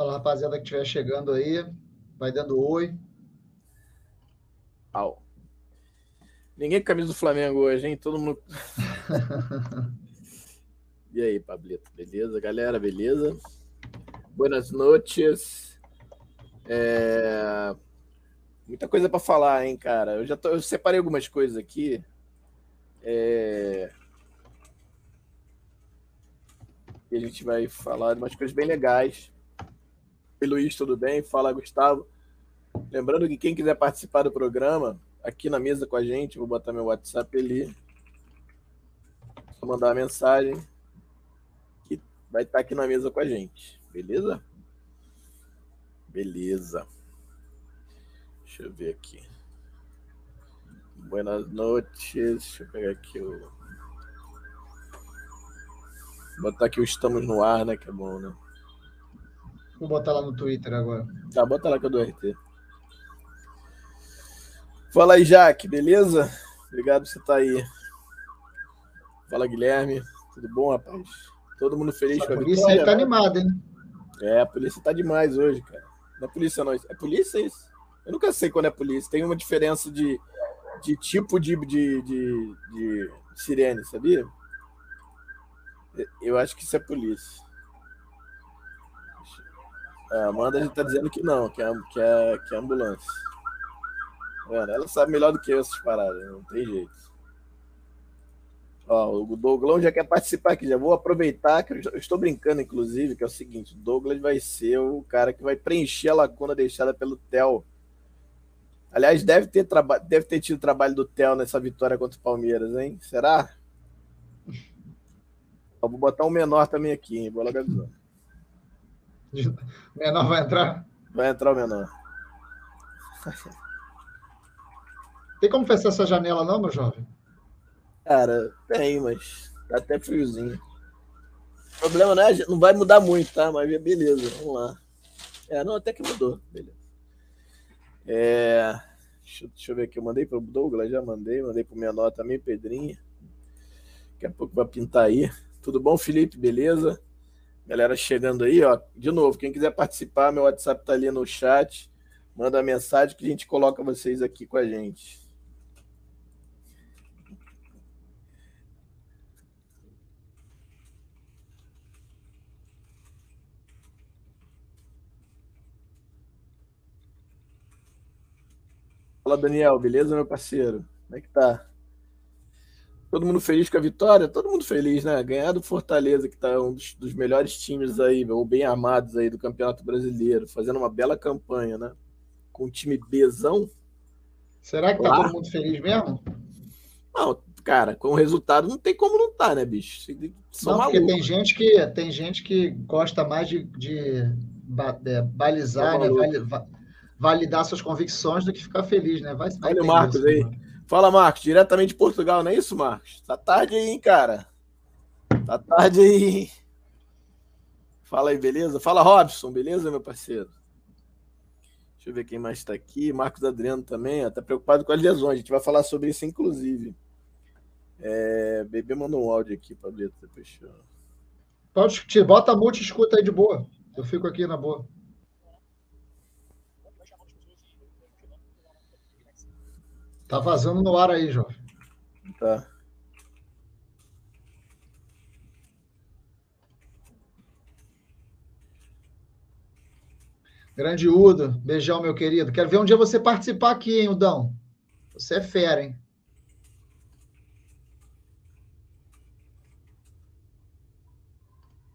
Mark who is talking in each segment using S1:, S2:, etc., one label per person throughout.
S1: Fala, rapaziada que estiver chegando aí. Vai dando oi.
S2: Au. Ninguém com camisa do Flamengo hoje, hein? Todo mundo. e aí, Pablito? Beleza, galera? Beleza? Boas noites. É... Muita coisa para falar, hein, cara? Eu já tô... eu separei algumas coisas aqui. É... E a gente vai falar de umas coisas bem legais. Oi, Luiz, tudo bem? Fala, Gustavo. Lembrando que quem quiser participar do programa, aqui na mesa com a gente, vou botar meu WhatsApp ali. Só mandar uma mensagem que vai estar aqui na mesa com a gente. Beleza? Beleza. Deixa eu ver aqui. Buenas noites. Deixa eu pegar aqui o. Vou botar aqui o Estamos no Ar, né? Que é bom, né?
S1: Vou botar lá no Twitter agora.
S2: Tá, bota lá que eu dou RT. Fala aí, Jaque, beleza? Obrigado por você estar tá aí. Fala, Guilherme. Tudo bom, rapaz? Todo mundo feliz
S1: com a, a polícia vitória? aí tá né? animada, hein?
S2: É, a polícia tá demais hoje, cara. Não é polícia, não. É polícia isso? Eu nunca sei quando é polícia. Tem uma diferença de, de tipo de, de, de, de sirene, sabia? Eu acho que isso é polícia. A Amanda tá dizendo que não, que é, que é, que é ambulância. Mano, ela sabe melhor do que eu essas paradas, não tem jeito. Ó, o Douglas já quer participar aqui, já vou aproveitar que eu estou brincando, inclusive, que é o seguinte: o Douglas vai ser o cara que vai preencher a lacuna deixada pelo Theo. Aliás, deve ter, deve ter tido trabalho do Theo nessa vitória contra o Palmeiras, hein? Será? vou botar um menor também aqui, hein? Vou logo avisando.
S1: O menor vai entrar?
S2: Vai entrar o menor.
S1: Tem como fechar essa janela, não, meu jovem?
S2: Cara, tem, mas tá até friozinho. O problema não, é, não vai mudar muito, tá? Mas beleza, vamos lá. É, não, até que mudou. Beleza. É, deixa, deixa eu ver aqui. Eu mandei pro Douglas, já mandei. Mandei pro menor também, Pedrinha. Daqui a pouco vai pintar aí. Tudo bom, Felipe? Beleza? Galera chegando aí, ó. De novo, quem quiser participar, meu WhatsApp tá ali no chat. Manda mensagem que a gente coloca vocês aqui com a gente. Fala, Daniel, beleza, meu parceiro? Como é que tá? Todo mundo feliz com a vitória? Todo mundo feliz, né? Ganhar do Fortaleza, que está um dos, dos, melhores times aí, ou bem armados aí do Campeonato Brasileiro, fazendo uma bela campanha, né? Com um time Bzão.
S1: Será que tá Lá? todo mundo feliz mesmo?
S2: Não, cara, com o resultado não tem como não tá, né, bicho?
S1: São não, porque tem gente que tem gente que gosta mais de, de é, balizar, né? validar suas convicções do que ficar feliz, né?
S2: Vai, vai Olha o Marcos isso, aí. Mano. Fala, Marcos, diretamente de Portugal, não é isso, Marcos? Tá tarde aí, hein, cara? Tá tarde aí. Fala aí, beleza? Fala, Robson, beleza, meu parceiro? Deixa eu ver quem mais está aqui. Marcos Adriano também, ó, tá preocupado com as lesões. A gente vai falar sobre isso, inclusive. É, Bebê mandou um áudio aqui ver depois.
S1: Pode, te bota a multa e escuta aí de boa. Eu fico aqui na boa. Tá vazando no ar aí, Jovem.
S2: Tá.
S1: Grande Udo, beijão, meu querido. Quero ver um dia você participar aqui, hein, Udão? Você é fera, hein?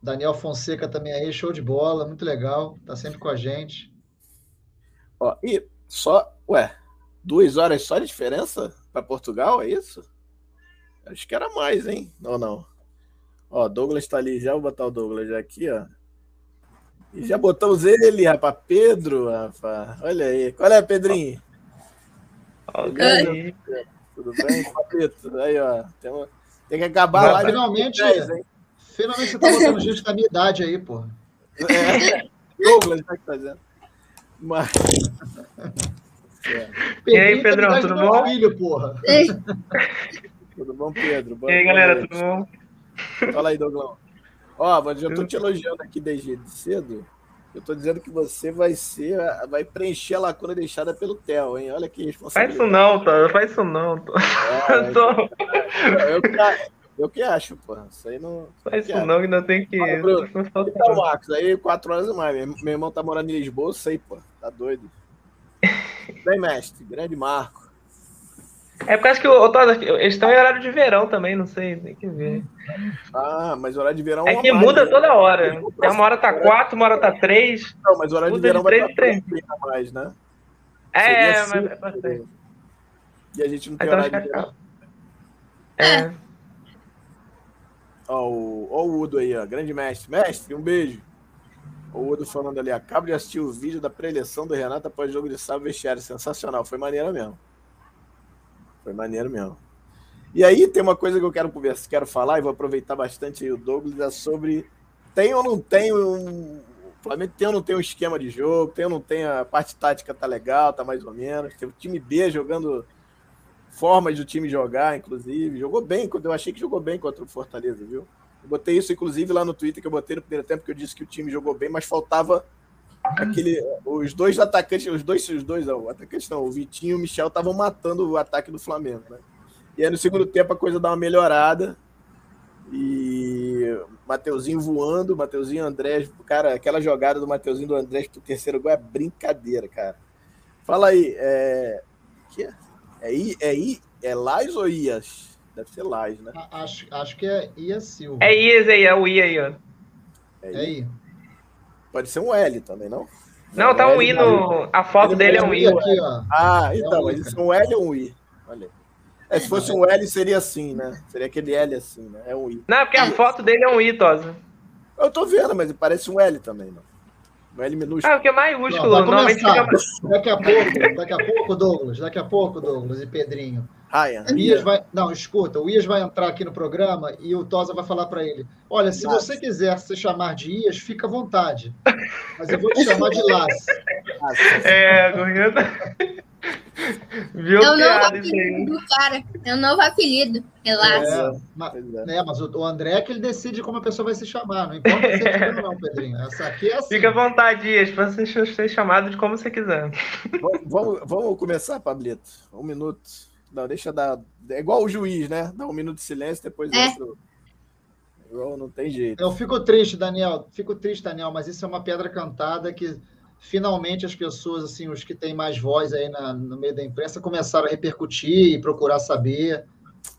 S1: Daniel Fonseca também aí, show de bola, muito legal, tá sempre com a gente.
S2: Ó, e só, ué, Duas horas só de diferença para Portugal, é isso? Acho que era mais, hein? Não, não. Ó, Douglas está ali já, vou botar o Douglas já aqui, ó. E já botamos ele, rapaz. Pedro, rapaz. Olha aí. Qual é, Pedrinho?
S3: Aí.
S2: Tudo bem, Papito? Aí, ó. Tem, tem que acabar lá.
S1: Finalmente, 10, finalmente você tá botando gente da minha idade aí, pô.
S2: É. Douglas, tá fazendo. Mas.
S3: É. E aí, Pedrão, tudo bom?
S1: Filho, porra.
S2: tudo bom, Pedro?
S3: Boa e aí, galera, tudo bom?
S2: Fala aí, Douglas. Ó, mas eu tô te elogiando aqui desde cedo. Eu tô dizendo que você vai ser, vai preencher a lacuna deixada pelo Theo, hein? Olha que
S3: responsabilidade. Faz isso não, Tô. Faz isso não, Tô. É,
S2: tô... eu, que, eu que acho, pô. Isso aí não.
S3: Faz isso não, que ainda tem que. Ah,
S2: Bruno, então, Marcos, aí quatro horas mais. Meu irmão tá morando em Lisboa, eu sei, pô. Tá doido. Bem, mestre, grande Marco.
S3: É porque acho que o, eles estão em horário de verão também, não sei, tem que ver.
S2: Ah, mas horário de verão
S3: é que mais, muda né? toda hora. Tem uma hora tá quatro, uma hora tá três.
S2: Não, mas o horário de verão de vai três, estar mais, né?
S3: É, é mas é.
S2: E a gente não tem então, horário de verão. É. Ó, o, ó o Udo aí, ó. Grande mestre. Mestre, um beijo. O Udo falando ali, acabo de assistir o vídeo da preleção do Renato após o jogo de sábado vestiário. Sensacional, foi maneira mesmo. Foi maneiro mesmo. E aí tem uma coisa que eu quero conversar, quero falar, e vou aproveitar bastante o Douglas, é sobre tem ou não tem um. O Flamengo tem ou não tem um esquema de jogo, tem ou não tem a parte tática tá legal, tá mais ou menos. Tem o time B jogando formas do time jogar, inclusive. Jogou bem, eu achei que jogou bem contra o Fortaleza, viu? Eu botei isso, inclusive, lá no Twitter, que eu botei no primeiro tempo, que eu disse que o time jogou bem, mas faltava aquele, os dois atacantes, os dois, os dois, não, o atacante não, o Vitinho e o Michel estavam matando o ataque do Flamengo, né? E aí no segundo tempo a coisa dá uma melhorada. E Mateuzinho voando, Mateuzinho e Andrés, cara, aquela jogada do Mateuzinho do Andrés pro terceiro gol é brincadeira, cara. Fala aí, é. É? É, I, é, I, é Lais ou Ias? Deve ser Lais, né?
S1: Acho, acho que é Ias Silva.
S3: É Ias aí, é o I aí, ó.
S1: É, é I.
S2: Pode ser um L também, não?
S3: Não, tá um I no. A foto dele é um I. Aqui,
S2: ah, então, mas isso é um L ou um I? Olha. É, se fosse um L, seria assim, né? Seria aquele L assim, né? É um I.
S3: Não, porque a foto dele é um I, Tosa.
S2: Eu tô vendo, mas parece um L também, não. Um L minúsculo.
S3: Ah, porque é maiúsculo. Não,
S1: normalmente fica... Daqui a pouco, daqui a pouco, Douglas, daqui a pouco, Douglas e Pedrinho.
S2: Ryan.
S1: O Ias vai, não, escuta, o Ias vai entrar aqui no programa e o Tosa vai falar para ele: Olha, se Lasse. você quiser se chamar de Ias, fica à vontade. Mas eu vou te chamar de Lasse.
S3: É, Gorreta.
S4: Viu é o novo apelido do cara. É o novo apelido. Relaxa.
S1: É, mas, né, mas o, André é que ele decide como a pessoa vai se chamar. Não importa se é ou não, Pedrinho. Essa aqui é assim.
S3: Fica à vontade, Ias, para você ser chamado de como você quiser.
S2: Vamos, vamos começar, Pablito. Um minuto. Não, deixa dar. É igual o juiz, né? Dá um minuto de silêncio, depois é. entra. Não tem jeito.
S1: Eu fico triste, Daniel. Fico triste, Daniel, mas isso é uma pedra cantada que finalmente as pessoas, assim, os que têm mais voz aí na, no meio da imprensa, começaram a repercutir e procurar saber.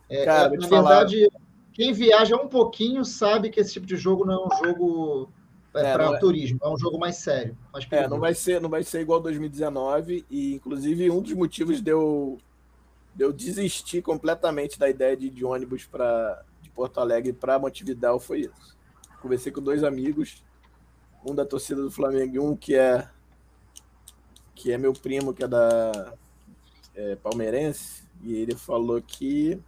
S1: É, Cara, é, na verdade, falar. quem viaja um pouquinho sabe que esse tipo de jogo não é um jogo é, é para é. turismo, é um jogo mais sério. Mais
S2: é, não vai ser, não vai ser igual 2019 e inclusive um dos motivos de eu eu desisti completamente da ideia de ir de ônibus para de Porto Alegre para Montevidéu foi isso. Conversei com dois amigos, um da torcida do Flamengo e um que é que é meu primo, que é da é, palmeirense, e ele falou que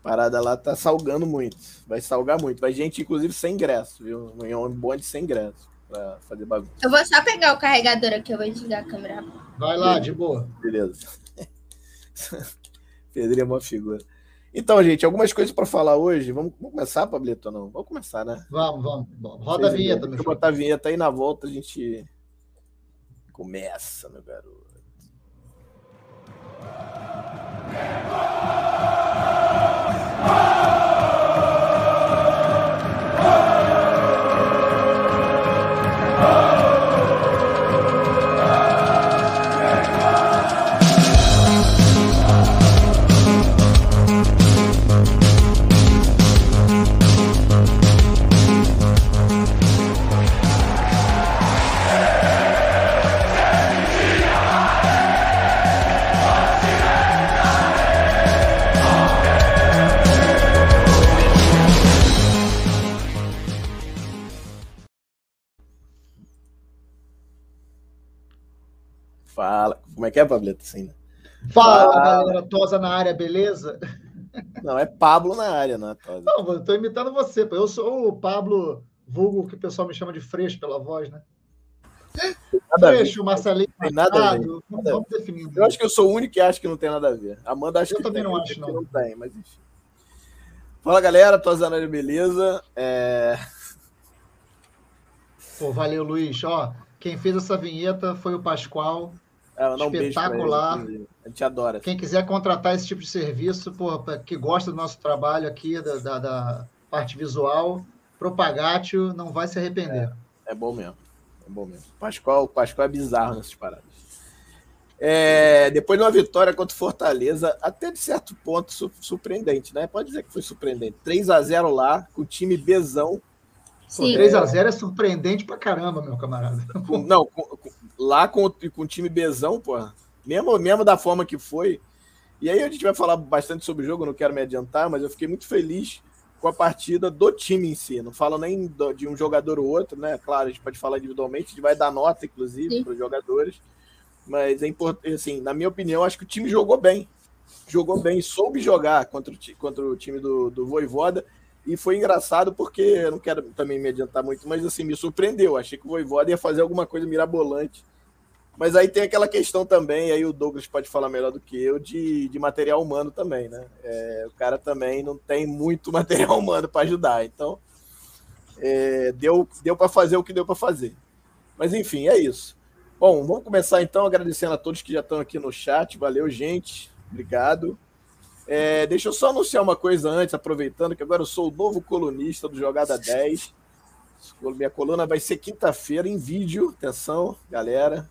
S2: a parada lá tá salgando muito, vai salgar muito, vai gente inclusive sem ingresso, viu? Em um bonde sem ingresso para fazer bagunça.
S4: Eu vou só pegar o carregador aqui, eu vou desligar a câmera.
S1: Vai lá, de boa.
S2: Beleza. Pedrinho é uma figura. Então, gente, algumas coisas para falar hoje. Vamos, vamos começar, Pablito, ou não? Vamos começar, né?
S1: Vamos, vamos. Roda Vocês a vinheta, meu
S2: filho. botar a vinheta aí na volta, a gente começa, meu garoto. Que é, Pablito? Assim, né?
S1: Fala, Fala, galera, Tosa na área, beleza?
S2: Não, é Pablo na área, não é Tosa.
S1: Não, eu tô imitando você. Eu sou o Pablo vulgo, que o pessoal me chama de Freixo pela voz, né?
S2: Freixo,
S1: Marcelinho,
S2: tem nada a ver. Vamos, vamos definir. Eu acho que eu sou o único que acha que não tem nada a ver. Amanda acha
S1: eu
S2: que
S1: também tem, não acho,
S2: não. não tem, mas enfim. Fala, galera, Tosa na área, beleza? É...
S1: Pô, valeu, Luiz. Ó, quem fez essa vinheta foi o Pascoal.
S2: É, um
S1: Espetacular.
S2: ele, a gente adora.
S1: Quem quiser contratar esse tipo de serviço, pô, que gosta do nosso trabalho aqui, da, da, da parte visual, Propagatio, não vai se arrepender.
S2: É, é bom mesmo. É bom mesmo. Pascoal, Pascoal é bizarro nessas paradas. É, depois de uma vitória contra o Fortaleza, até de certo ponto surpreendente, né? Pode dizer que foi surpreendente. 3 a 0 lá, com o time Bezão.
S1: Pô, 3x0 é surpreendente pra caramba, meu camarada.
S2: Não, com, com, lá com, com o time Bezão, pô, mesmo, mesmo da forma que foi. E aí a gente vai falar bastante sobre o jogo, não quero me adiantar, mas eu fiquei muito feliz com a partida do time em si. Não falo nem do, de um jogador ou outro, né? Claro, a gente pode falar individualmente, a gente vai dar nota, inclusive, para os jogadores. Mas é importante, assim, na minha opinião, acho que o time jogou bem. Jogou bem, soube jogar contra o, contra o time do, do Voivoda. E foi engraçado porque, eu não quero também me adiantar muito, mas assim, me surpreendeu. Achei que o Voivoda ia fazer alguma coisa mirabolante. Mas aí tem aquela questão também, aí o Douglas pode falar melhor do que eu, de, de material humano também, né? É, o cara também não tem muito material humano para ajudar. Então, é, deu, deu para fazer o que deu para fazer. Mas enfim, é isso. Bom, vamos começar então agradecendo a todos que já estão aqui no chat. Valeu, gente. Obrigado. É, deixa eu só anunciar uma coisa antes, aproveitando que agora eu sou o novo colunista do Jogada 10. Minha coluna vai ser quinta-feira em vídeo. Atenção, galera.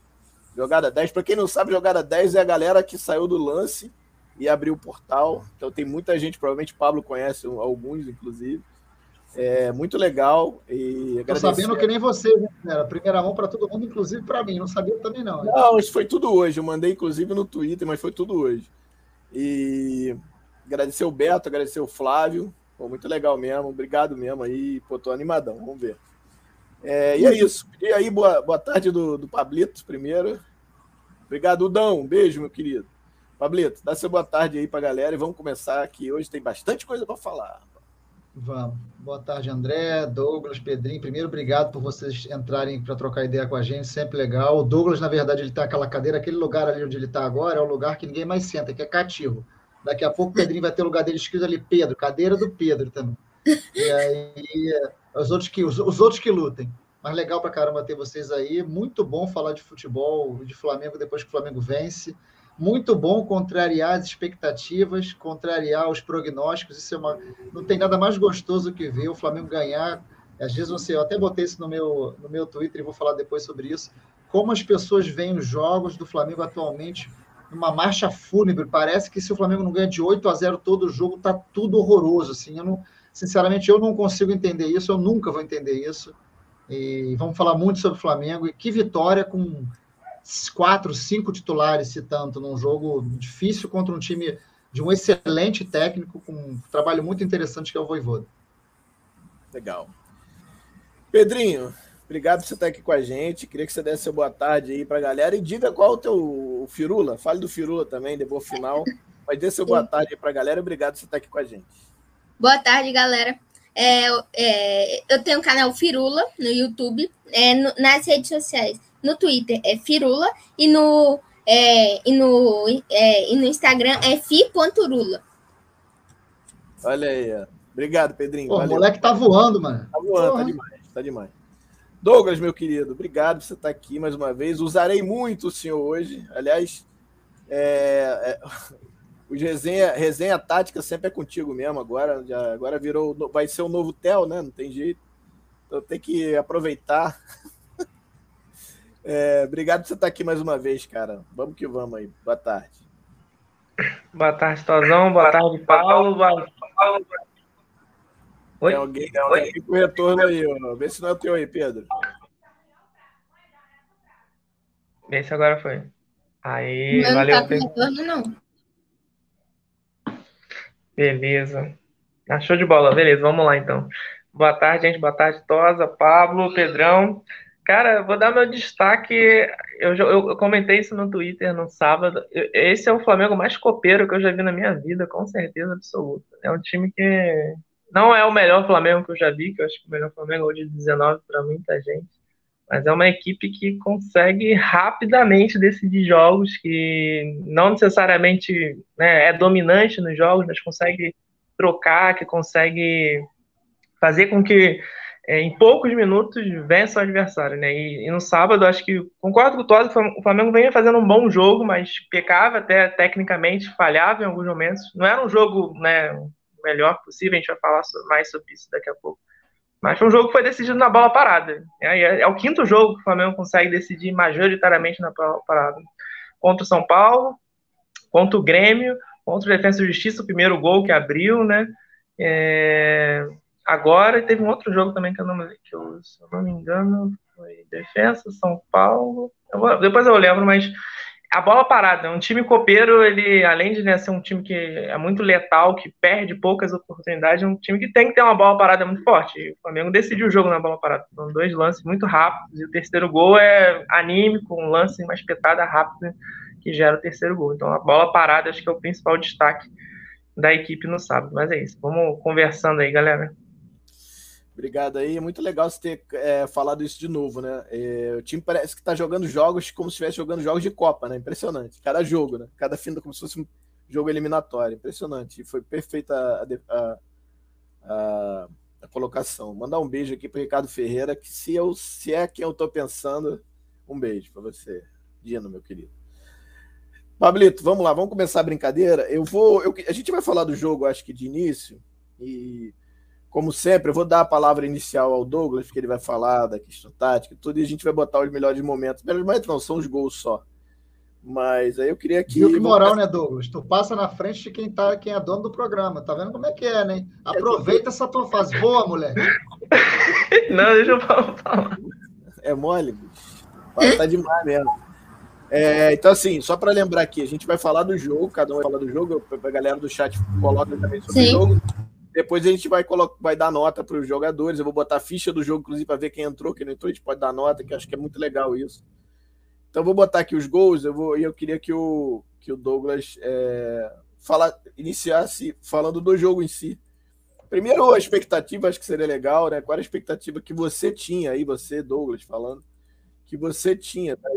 S2: Jogada 10. Para quem não sabe, Jogada 10 é a galera que saiu do lance e abriu o portal. Então tem muita gente, provavelmente Pablo conhece alguns, inclusive. É muito legal. E
S1: Tô sabendo que nem você, né? Primeira mão para todo mundo, inclusive para mim. Não sabia também, não.
S2: Não, isso foi tudo hoje. Eu mandei, inclusive, no Twitter, mas foi tudo hoje. E agradecer o Beto, agradecer o Flávio. Pô, muito legal mesmo. Obrigado mesmo aí. Pô, tô animadão. Vamos ver. É, e é isso. E aí, boa, boa tarde do, do Pablito, primeiro. Obrigado, Udão. Um beijo, meu querido. Pablito, dá seu boa tarde aí pra galera e vamos começar aqui. Hoje tem bastante coisa para falar.
S1: Vamos. Boa tarde, André, Douglas, Pedrinho. Primeiro, obrigado por vocês entrarem para trocar ideia com a gente, sempre legal. O Douglas, na verdade, ele está naquela cadeira, aquele lugar ali onde ele está agora, é o lugar que ninguém mais senta, que é cativo. Daqui a pouco o Pedrinho vai ter o lugar dele escrito ali, Pedro, cadeira do Pedro também. E aí, os outros que, os, os outros que lutem. Mas legal para caramba ter vocês aí. Muito bom falar de futebol, de Flamengo depois que o Flamengo vence muito bom contrariar as expectativas, contrariar os prognósticos. Isso é uma, não tem nada mais gostoso que ver o Flamengo ganhar. Às vezes você, eu até botei isso no meu, no meu Twitter e vou falar depois sobre isso. Como as pessoas veem os jogos do Flamengo atualmente numa marcha fúnebre. Parece que se o Flamengo não ganha de 8 a 0 todo o jogo, tá tudo horroroso. Assim, eu não, sinceramente, eu não consigo entender isso, eu nunca vou entender isso. E vamos falar muito sobre o Flamengo. E que vitória com quatro, cinco titulares, se tanto, num jogo difícil contra um time de um excelente técnico, com um trabalho muito interessante que é o Voivoda.
S2: Legal. Pedrinho, obrigado por você estar aqui com a gente. Queria que você desse uma boa tarde aí para a galera e diga qual é o teu Firula. Fale do Firula também, depois final. Mas dê seu boa tarde aí para a galera. Obrigado por você estar aqui com a gente.
S4: Boa tarde, galera. É, é, eu tenho o um canal Firula no YouTube, é, no, nas redes sociais no Twitter é Firula e no, é, e no, é, e no Instagram é fi.rula.
S2: Olha aí, ó. Obrigado, Pedrinho.
S1: Pô, o moleque tá voando, mano.
S2: Tá voando, tá Porra. tá demais, tá demais. Douglas, meu querido, obrigado por você estar aqui mais uma vez. Usarei muito o senhor hoje. Aliás, é, é, o resenha, resenha tática sempre é contigo mesmo agora. Já, agora virou, vai ser o novo Tel, né? Não tem jeito. Então tem que aproveitar é, obrigado por você estar aqui mais uma vez, cara. Vamos que vamos aí. Boa tarde.
S3: Boa tarde, Tozão. Boa tarde, Paulo. Boa...
S2: Oi? Tem alguém, tem alguém com retorno aí, ó. Vê se não é o teu aí, Pedro.
S3: Vê se agora foi. Aí, não valeu. Não tá com retorno, não. Beleza. Ah, show de bola. Beleza, vamos lá então. Boa tarde, gente. Boa tarde, Tosa, Pablo, Pedrão. Cara, vou dar meu destaque. Eu, eu, eu, comentei isso no Twitter no sábado. Esse é o Flamengo mais copeiro que eu já vi na minha vida, com certeza absoluta. É um time que não é o melhor Flamengo que eu já vi, que eu acho que o melhor Flamengo é o de 19 para muita gente. Mas é uma equipe que consegue rapidamente decidir jogos, que não necessariamente né, é dominante nos jogos, mas consegue trocar, que consegue fazer com que é, em poucos minutos vence o adversário, né? E, e, no sábado, acho que concordo com o Todd, o Flamengo vem fazendo um bom jogo, mas pecava até tecnicamente, falhava em alguns momentos. Não era um jogo, né, melhor possível, a gente vai falar mais sobre isso daqui a pouco. Mas foi um jogo que foi decidido na bola parada. É, é o quinto jogo que o Flamengo consegue decidir majoritariamente na bola parada. Contra o São Paulo, contra o Grêmio, contra o Defensa e Justiça, o primeiro gol que abriu, né? É, agora teve um outro jogo também que eu não, que eu, se eu não me engano, foi Defensa, São Paulo. Eu vou, depois eu lembro, mas a bola parada, um time copeiro, ele, além de né, ser um time que é muito letal, que perde poucas oportunidades, é um time que tem que ter uma bola parada muito forte. E o Flamengo decidiu o jogo na bola parada. São dois lances muito rápidos, e o terceiro gol é anímico, um lance, uma espetada rápida que gera o terceiro gol. Então a bola parada acho que é o principal destaque da equipe no sábado. Mas é isso. Vamos conversando aí, galera.
S2: Obrigado aí. É muito legal você ter é, falado isso de novo, né? É, o time parece que está jogando jogos como se estivesse jogando jogos de Copa, né? Impressionante. Cada jogo, né? Cada fim como se fosse um jogo eliminatório. Impressionante. E foi perfeita a, a, a, a colocação. Mandar um beijo aqui para Ricardo Ferreira, que se, eu, se é quem eu estou pensando, um beijo para você, Dino, meu querido. Pablito, vamos lá, vamos começar a brincadeira. Eu vou. Eu, a gente vai falar do jogo, acho que de início, e como sempre, eu vou dar a palavra inicial ao Douglas, que ele vai falar da questão tática, tudo, e a gente vai botar os melhores momentos. Melhores momentos não, são os gols só. Mas aí eu queria que.
S1: Viu que moral, né, Douglas? Tu passa na frente de quem, tá, quem é dono do programa. Tá vendo como é que é, né? Aproveita essa tua fase. Boa, mulher.
S3: Não, deixa eu falar.
S2: É mole, bicho. Tá demais mesmo. É, então, assim, só para lembrar aqui, a gente vai falar do jogo, cada um vai falar do jogo, a galera do chat coloca também sobre Sim. o jogo. Depois a gente vai, colocar, vai dar nota para os jogadores. Eu vou botar a ficha do jogo, inclusive, para ver quem entrou, quem não entrou. A gente pode dar nota, que acho que é muito legal isso. Então, vou botar aqui os gols. Eu vou, eu queria que o, que o Douglas é, fala, iniciasse falando do jogo em si. Primeiro, a expectativa, acho que seria legal, né? Qual era a expectativa que você tinha aí, você, Douglas, falando, que você tinha, tá?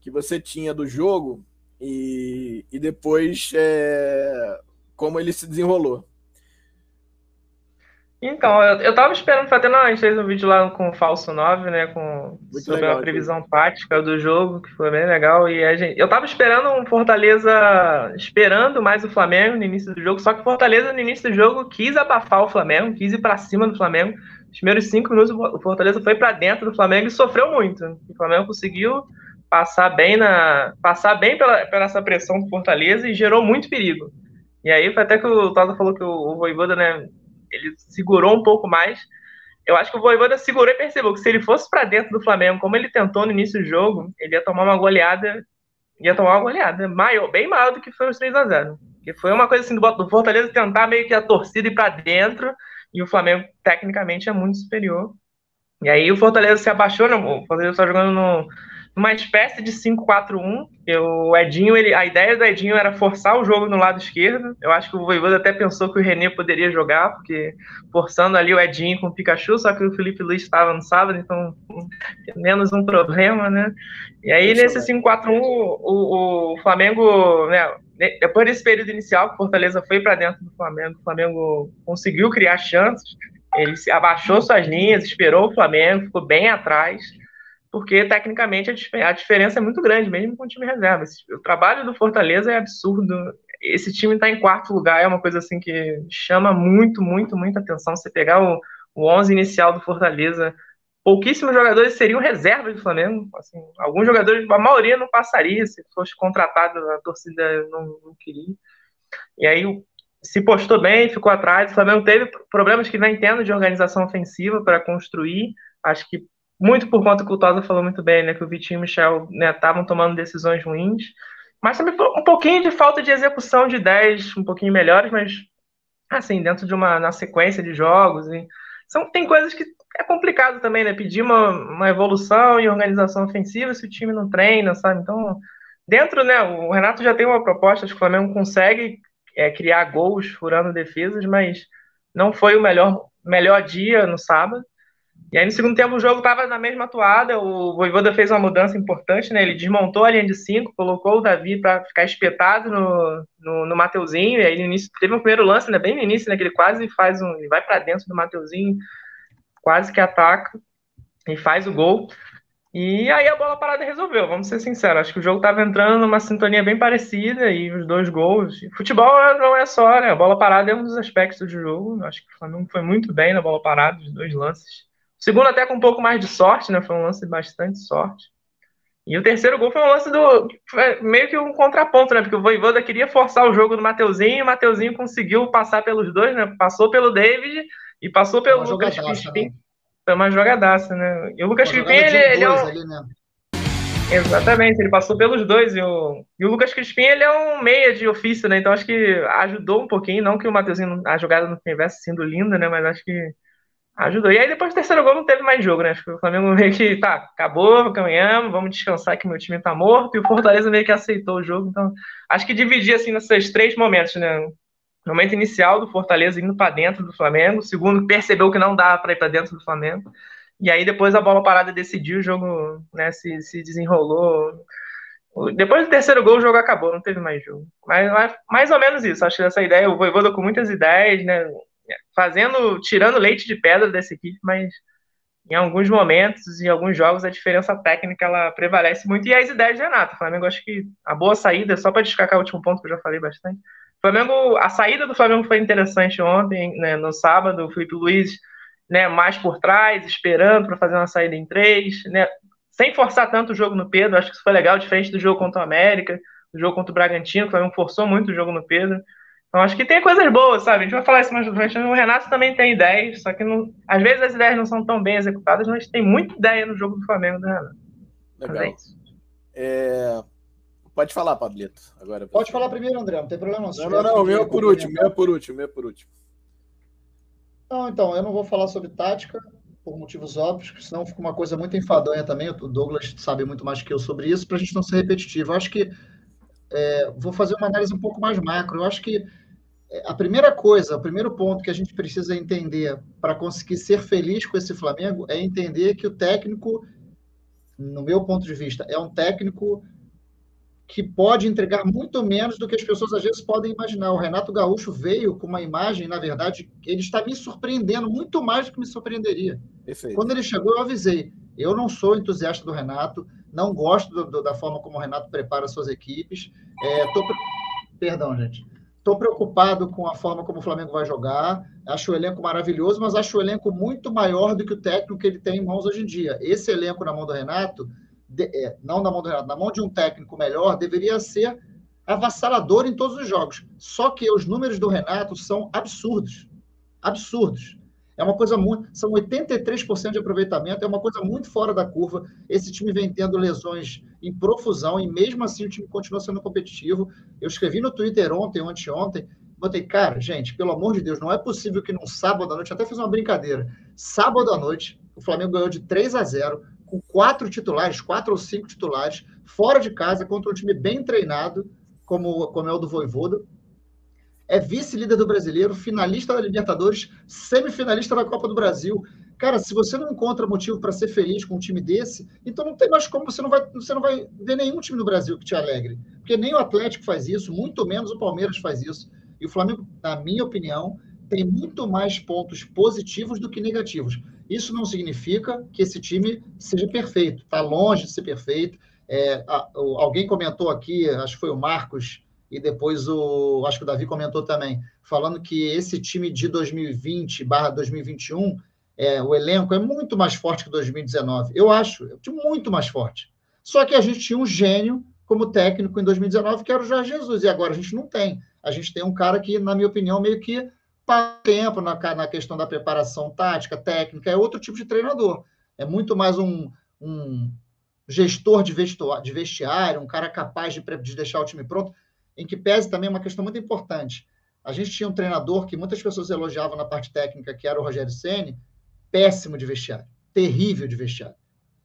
S2: que você tinha do jogo e, e depois é, como ele se desenrolou.
S3: Então, eu, eu tava esperando fazer, não, a gente fez um vídeo lá com o Falso 9, né, com, Muito sobre legal, a previsão tática do jogo, que foi bem legal, e a gente, eu tava esperando um Fortaleza, esperando mais o Flamengo no início do jogo, só que o Fortaleza no início do jogo quis abafar o Flamengo, quis ir para cima do Flamengo, os primeiros cinco minutos o Fortaleza foi para dentro do Flamengo e sofreu muito. O Flamengo conseguiu passar bem na passar bem pela, pela essa pressão do Fortaleza e gerou muito perigo. E aí foi até que o Tosa falou que o, o Voivoda, né, ele segurou um pouco mais. Eu acho que o Voivoda segurou e percebeu que se ele fosse para dentro do Flamengo, como ele tentou no início do jogo, ele ia tomar uma goleada, ia tomar uma goleada maior, bem maior do que foi os 3 a 0 Que foi uma coisa assim do, do Fortaleza tentar meio que a torcida ir para dentro e o Flamengo, tecnicamente, é muito superior. E aí o Fortaleza se abaixou, né? o Fortaleza está jogando no, numa espécie de 5-4-1. O Edinho, ele, a ideia do Edinho era forçar o jogo no lado esquerdo. Eu acho que o Voivoda até pensou que o René poderia jogar, porque forçando ali o Edinho com o Pikachu, só que o Felipe Luiz estava no sábado, então menos um problema, né? E aí nesse 5-4-1, o, o Flamengo, né, depois desse período inicial, que o Fortaleza foi para dentro do Flamengo, o Flamengo conseguiu criar chances, ele abaixou suas linhas, esperou o Flamengo, ficou bem atrás, porque tecnicamente a, diferença é muito grande, mesmo com o time reserva. O trabalho do Fortaleza é absurdo. Esse time está em quarto lugar, é uma coisa assim que chama muito, muito, muita atenção. Você pegar o, o 11 inicial do Fortaleza, pouquíssimos jogadores seriam reserva do Flamengo. Assim, alguns jogadores, a maioria não passaria se fosse contratado, a torcida não, não queria. E aí se postou bem, ficou atrás. O Flamengo teve problemas que não entendo de organização ofensiva para construir. Acho que muito por conta que o Tosa falou muito bem, né? Que o Vitinho e o Michel estavam né, tomando decisões ruins. Mas também um pouquinho de falta de execução de ideias um pouquinho melhores, mas assim, dentro de uma na sequência de jogos. E, são, tem coisas que é complicado também, né? Pedir uma, uma evolução e organização ofensiva se o time não treina, sabe? Então, dentro, né? O Renato já tem uma proposta, acho que o Flamengo consegue é, criar gols furando defesas, mas não foi o melhor, melhor dia no sábado. E aí no segundo tempo o jogo estava na mesma atuada, o Voivoda fez uma mudança importante, né? Ele desmontou a linha de cinco, colocou o Davi para ficar espetado no, no, no, Mateuzinho, e aí no início teve um primeiro lance, né? Bem no início, né? Que ele quase faz um. Ele vai para dentro do Mateuzinho, quase que ataca e faz o gol. E aí a bola parada resolveu, vamos ser sinceros. Acho que o jogo estava entrando numa sintonia bem parecida e os dois gols. Futebol não é só, né? A bola parada é um dos aspectos do jogo. Acho que o Flamengo foi muito bem na bola parada, os dois lances. Segundo até com um pouco mais de sorte, né? Foi um lance de bastante sorte. E o terceiro gol foi um lance do. meio que um contraponto, né? Porque o Voivoda queria forçar o jogo do Mateuzinho e o Mateuzinho conseguiu passar pelos dois, né? Passou pelo David e passou pelo Lucas Crispim. Né? Foi uma jogadaça, né? E o Lucas Crispim, ele, ele é um. Ali, né? Exatamente, ele passou pelos dois. E o, e o Lucas Crispim, ele é um meia de ofício, né? Então acho que ajudou um pouquinho. Não que o Matheusinho, a jogada não tivesse sido linda, né? Mas acho que ajudou. E aí depois do terceiro gol não teve mais jogo, né? Acho que o Flamengo meio que, tá, acabou, caminhamos, vamos descansar que meu time tá morto. E o Fortaleza meio que aceitou o jogo. Então acho que dividir, assim, nesses três momentos, né? Momento inicial do Fortaleza indo para dentro do Flamengo, segundo percebeu que não dava para ir para dentro do Flamengo, e aí depois a bola parada decidiu, o jogo né, se, se desenrolou. Depois do terceiro gol, o jogo acabou, não teve mais jogo. Mas, mas mais ou menos isso, acho que essa ideia, o Voivoda com muitas ideias, né, fazendo, tirando leite de pedra dessa equipe, mas em alguns momentos, em alguns jogos, a diferença técnica ela prevalece muito. E as ideias de Renato. O Flamengo, acho que a boa saída, só para destacar o último ponto que eu já falei bastante, Flamengo, a saída do Flamengo foi interessante ontem, né, no sábado, o Felipe Luiz, né, mais por trás, esperando para fazer uma saída em três, né, sem forçar tanto o jogo no Pedro, acho que isso foi legal, diferente do jogo contra o América, do jogo contra o Bragantino, que o Flamengo forçou muito o jogo no Pedro. Então acho que tem coisas boas, sabe? A gente vai falar isso mais frente. O Renato também tem ideias, só que não, às vezes as ideias não são tão bem executadas, mas tem muita ideia no jogo do Flamengo do Renato.
S2: Legal. É, Pode falar, Pablito. Agora,
S1: Pode falar primeiro, André, não tem problema.
S2: Não, não, não, o meu é por último, meu é por último, meu é por último.
S1: Não, então, eu não vou falar sobre tática, por motivos óbvios, senão fica uma coisa muito enfadonha também. O Douglas sabe muito mais que eu sobre isso, para a gente não ser repetitivo. Eu acho que é, vou fazer uma análise um pouco mais macro. Eu acho que é, a primeira coisa, o primeiro ponto que a gente precisa entender para conseguir ser feliz com esse Flamengo é entender que o técnico, no meu ponto de vista, é um técnico que pode entregar muito menos do que as pessoas às vezes podem imaginar. O Renato Gaúcho veio com uma imagem, na verdade, ele está me surpreendendo muito mais do que me surpreenderia. Perfeito. Quando ele chegou, eu avisei. Eu não sou entusiasta do Renato, não gosto do, do, da forma como o Renato prepara suas equipes. É, tô, perdão, gente. Estou preocupado com a forma como o Flamengo vai jogar. Acho o elenco maravilhoso, mas acho o elenco muito maior do que o técnico que ele tem em mãos hoje em dia. Esse elenco na mão do Renato de, é, não na mão do Renato, na mão de um técnico melhor, deveria ser avassalador em todos os jogos. Só que os números do Renato são absurdos. Absurdos. É uma coisa muito. São 83% de aproveitamento, é uma coisa muito fora da curva. Esse time vem tendo lesões em profusão e mesmo assim o time continua sendo competitivo. Eu escrevi no Twitter ontem, ontem, ontem, botei, cara, gente, pelo amor de Deus, não é possível que num sábado à noite, até fiz uma brincadeira. Sábado à noite, o Flamengo ganhou de 3 a 0 com quatro titulares, quatro ou cinco titulares, fora de casa, contra um time bem treinado, como, como é o do Voivoda. É vice-líder do brasileiro, finalista da Libertadores, semifinalista da Copa do Brasil. Cara, se você não encontra motivo para ser feliz com um time desse, então não tem mais como você não vai, você não vai ver nenhum time no Brasil que te alegre. Porque nem o Atlético faz isso, muito menos o Palmeiras faz isso. E o Flamengo, na minha opinião, tem muito mais pontos positivos do que negativos. Isso não significa que esse time seja perfeito, está longe de ser perfeito. É, a, alguém comentou aqui, acho que foi o Marcos, e depois o, acho que o Davi comentou também, falando que esse time de 2020 barra 2021, é, o elenco é muito mais forte que 2019. Eu acho, é muito mais forte. Só que a gente tinha um gênio como técnico em 2019, que era o Jorge Jesus, e agora a gente não tem. A gente tem um cara que, na minha opinião, meio que tempo na, na questão da preparação tática, técnica, é outro tipo de treinador. É muito mais um, um gestor de vestiário, de vestiário, um cara capaz de, de deixar o time pronto, em que pese também uma questão muito importante. A gente tinha um treinador que muitas pessoas elogiavam na parte técnica, que era o Rogério Ceni, péssimo de vestiário, terrível de vestiário.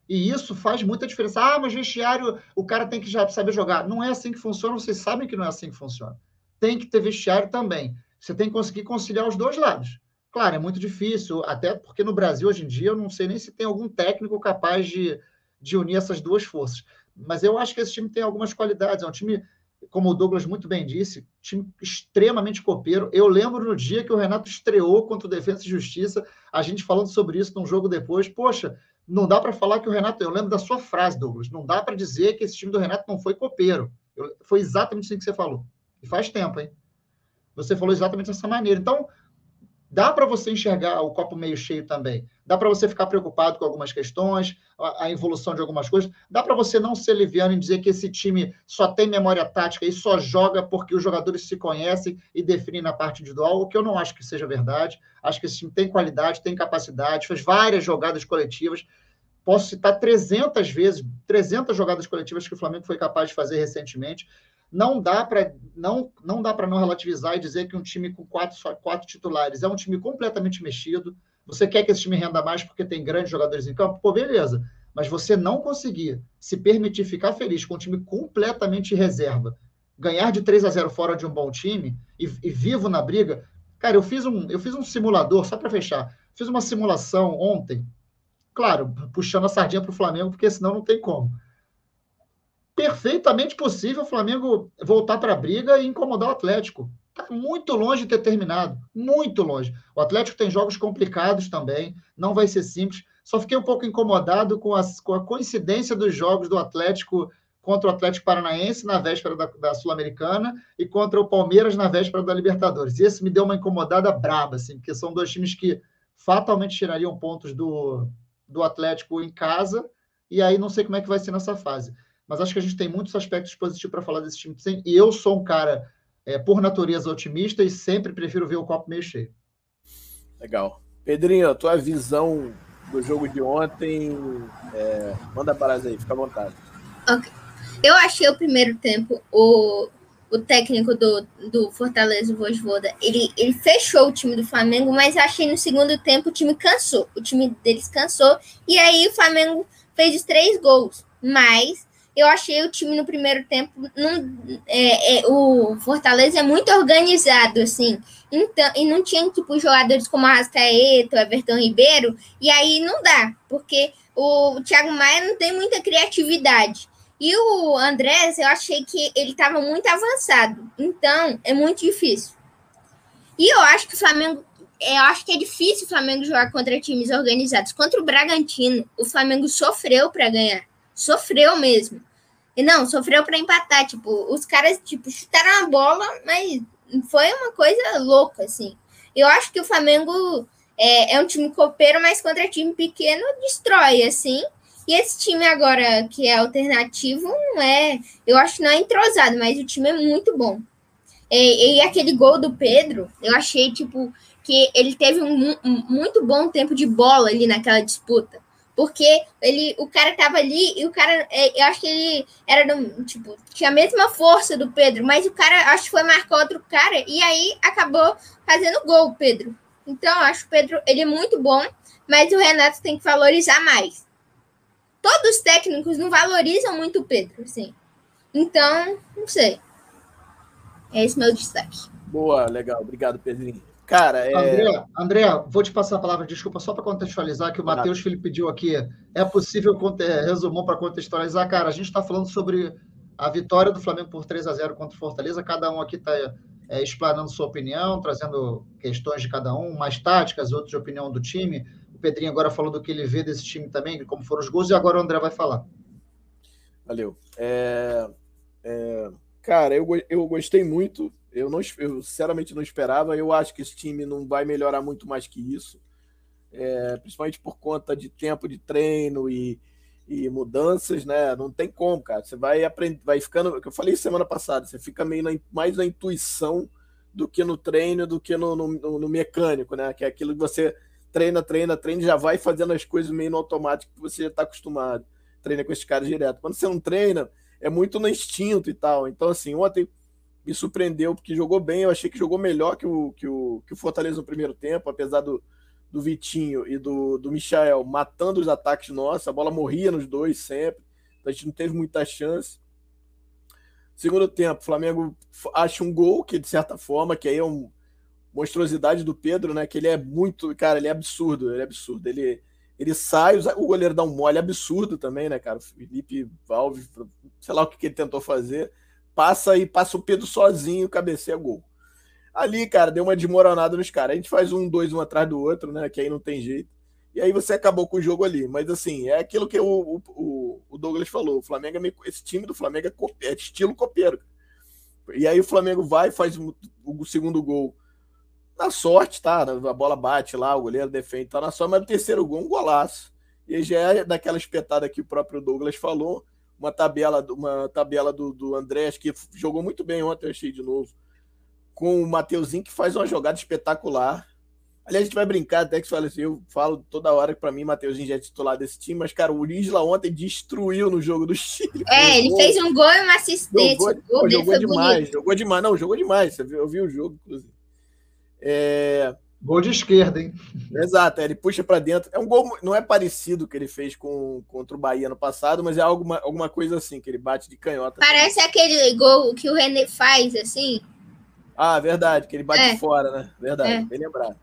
S1: E isso faz muita diferença. Ah, mas vestiário, o cara tem que já saber jogar. Não é assim que funciona, vocês sabem que não é assim que funciona. Tem que ter vestiário também. Você tem que conseguir conciliar os dois lados. Claro, é muito difícil, até porque no Brasil hoje em dia eu não sei nem se tem algum técnico capaz de, de unir essas duas forças. Mas eu acho que esse time tem algumas qualidades. É um time, como o Douglas muito bem disse, time extremamente copeiro. Eu lembro no dia que o Renato estreou contra o Defesa e Justiça, a gente falando sobre isso num jogo depois. Poxa, não dá para falar que o Renato. Eu lembro da sua frase, Douglas. Não dá para dizer que esse time do Renato não foi copeiro. Eu, foi exatamente assim que você falou. E faz tempo, hein? Você falou exatamente dessa maneira. Então, dá para você enxergar o copo meio cheio também. Dá para você ficar preocupado com algumas questões, a, a evolução de algumas coisas. Dá para você não ser liviano em dizer que esse time só tem memória tática e só joga porque os jogadores se conhecem e definem na parte individual, o que eu não acho que seja verdade. Acho que esse time tem qualidade, tem capacidade, fez várias jogadas coletivas. Posso citar 300 vezes, 300 jogadas coletivas que o Flamengo foi capaz de fazer recentemente não dá para não, não dá para não relativizar e dizer que um time com quatro, quatro titulares é um time completamente mexido. Você quer que esse time renda mais porque tem grandes jogadores em campo? Pô, beleza. Mas você não conseguir se permitir ficar feliz com um time completamente reserva, ganhar de 3 a 0 fora de um bom time e, e vivo na briga. Cara, eu fiz um, eu fiz um simulador, só para fechar. Fiz uma simulação ontem, claro, puxando a sardinha para o Flamengo, porque senão não tem como perfeitamente possível o Flamengo voltar para a briga e incomodar o Atlético. Está muito longe de ter terminado, muito longe. O Atlético tem jogos complicados também, não vai ser simples. Só fiquei um pouco incomodado com, as, com a coincidência dos jogos do Atlético contra o Atlético Paranaense na véspera da, da Sul-Americana e contra o Palmeiras na véspera da Libertadores. E esse me deu uma incomodada braba, assim, porque são dois times que fatalmente tirariam pontos do, do Atlético em casa, e aí não sei como é que vai ser nessa fase mas acho que a gente tem muitos aspectos positivos para falar desse time. E eu sou um cara, é, por natureza, otimista e sempre prefiro ver o copo meio cheio.
S2: Legal. Pedrinho, a tua visão do jogo de ontem, é, manda para aí, fica à vontade.
S4: Ok. Eu achei o primeiro tempo, o, o técnico do, do Fortaleza, o Vojvoda, ele, ele fechou o time do Flamengo, mas eu achei no segundo tempo o time cansou. O time deles cansou, e aí o Flamengo fez os três gols. Mas eu achei o time no primeiro tempo. Não, é, é, o Fortaleza é muito organizado, assim. Então, e não tinha, tipo, jogadores como Arrascaeta, Everton Ribeiro, e aí não dá, porque o Thiago Maia não tem muita criatividade. E o Andrés, eu achei que ele estava muito avançado. Então, é muito difícil. E eu acho que o Flamengo. Eu acho que é difícil o Flamengo jogar contra times organizados. Contra o Bragantino, o Flamengo sofreu para ganhar. Sofreu mesmo. E não, sofreu para empatar. Tipo, os caras, tipo, chutaram a bola, mas foi uma coisa louca, assim. Eu acho que o Flamengo é, é um time copeiro, mas contra time pequeno destrói, assim. E esse time agora, que é alternativo, não é. Eu acho que não é entrosado, mas o time é muito bom. E, e aquele gol do Pedro, eu achei, tipo, que ele teve um, um, muito bom tempo de bola ali naquela disputa. Porque ele, o cara tava ali e o cara, é, eu acho que ele era do, tipo, tinha a mesma força do Pedro, mas o cara acho que foi marcar outro cara e aí acabou fazendo gol, Pedro. Então, acho o Pedro, ele é muito bom, mas o Renato tem que valorizar mais. Todos os técnicos não valorizam muito o Pedro, assim. Então, não sei. É esse meu destaque.
S2: Boa, legal. Obrigado, Pedrinho. Cara, é...
S1: André, André, vou te passar a palavra, desculpa, só para contextualizar, que o Matheus Felipe pediu aqui. É possível resumir para contextualizar? Cara, a gente está falando sobre a vitória do Flamengo por 3 a 0 contra o Fortaleza. Cada um aqui está é, explanando sua opinião, trazendo questões de cada um, mais táticas, outras de opinião do time. O Pedrinho agora falou do que ele vê desse time também, como foram os gols, e agora o André vai falar.
S2: Valeu. É, é, cara, eu, eu gostei muito eu, não, eu sinceramente não esperava. Eu acho que esse time não vai melhorar muito mais que isso, é, principalmente por conta de tempo de treino e, e mudanças, né? Não tem como, cara. Você vai aprender, vai ficando. Que eu falei semana passada, você fica meio na, mais na intuição do que no treino, do que no, no, no, mecânico, né? Que é aquilo que você treina, treina, treina, já vai fazendo as coisas meio no automático que você já está acostumado. Treina com esses caras direto. Quando você não treina, é muito no instinto e tal. Então, assim, ontem me surpreendeu, porque jogou bem. Eu achei que jogou melhor que o, que o, que o Fortaleza no primeiro tempo, apesar do, do Vitinho e do, do Michael matando os ataques nossos. A bola morria nos dois sempre. Então a gente não teve muita chance. Segundo tempo, o Flamengo acha um gol, que de certa forma, que aí é um, monstruosidade do Pedro, né? Que ele é muito, cara, ele é absurdo, ele é absurdo. Ele, ele sai, o goleiro dá um mole absurdo também, né, cara? O Felipe Valve, sei lá o que, que ele tentou fazer, passa e passa o Pedro sozinho, cabeceia gol. Ali, cara, deu uma desmoronada nos caras. A gente faz um, dois, um atrás do outro, né? Que aí não tem jeito. E aí você acabou com o jogo ali. Mas assim, é aquilo que o, o, o Douglas falou. O Flamengo é meio, esse time do Flamengo é, é estilo copeiro. E aí o Flamengo vai, faz o, o segundo gol na sorte, tá? A bola bate lá, o goleiro defende, tá na sorte, mas o terceiro gol, um golaço. E já é daquela espetada que o próprio Douglas falou, uma tabela, uma tabela do, do Andrés, que jogou muito bem ontem, eu achei de novo, com o Mateuzinho, que faz uma jogada espetacular. Aliás, a gente vai brincar até que fala assim, eu falo toda hora que para mim Mateuzinho já é titular desse time, mas, cara, o Isla ontem destruiu no jogo do Chile.
S4: É, ele fez um gol e uma assistência.
S2: Jogou, pô, jogou demais, bonito. jogou demais. Não, jogou demais. Eu vi o jogo, inclusive. É...
S1: Gol de esquerda, hein?
S2: Exato, ele puxa para dentro. É um gol, não é parecido que ele fez com, contra o Bahia no passado, mas é alguma, alguma coisa assim, que ele bate de canhota.
S4: Parece aquele gol que o René faz, assim.
S2: Ah, verdade, que ele bate é. fora, né? Verdade, é. bem lembrado.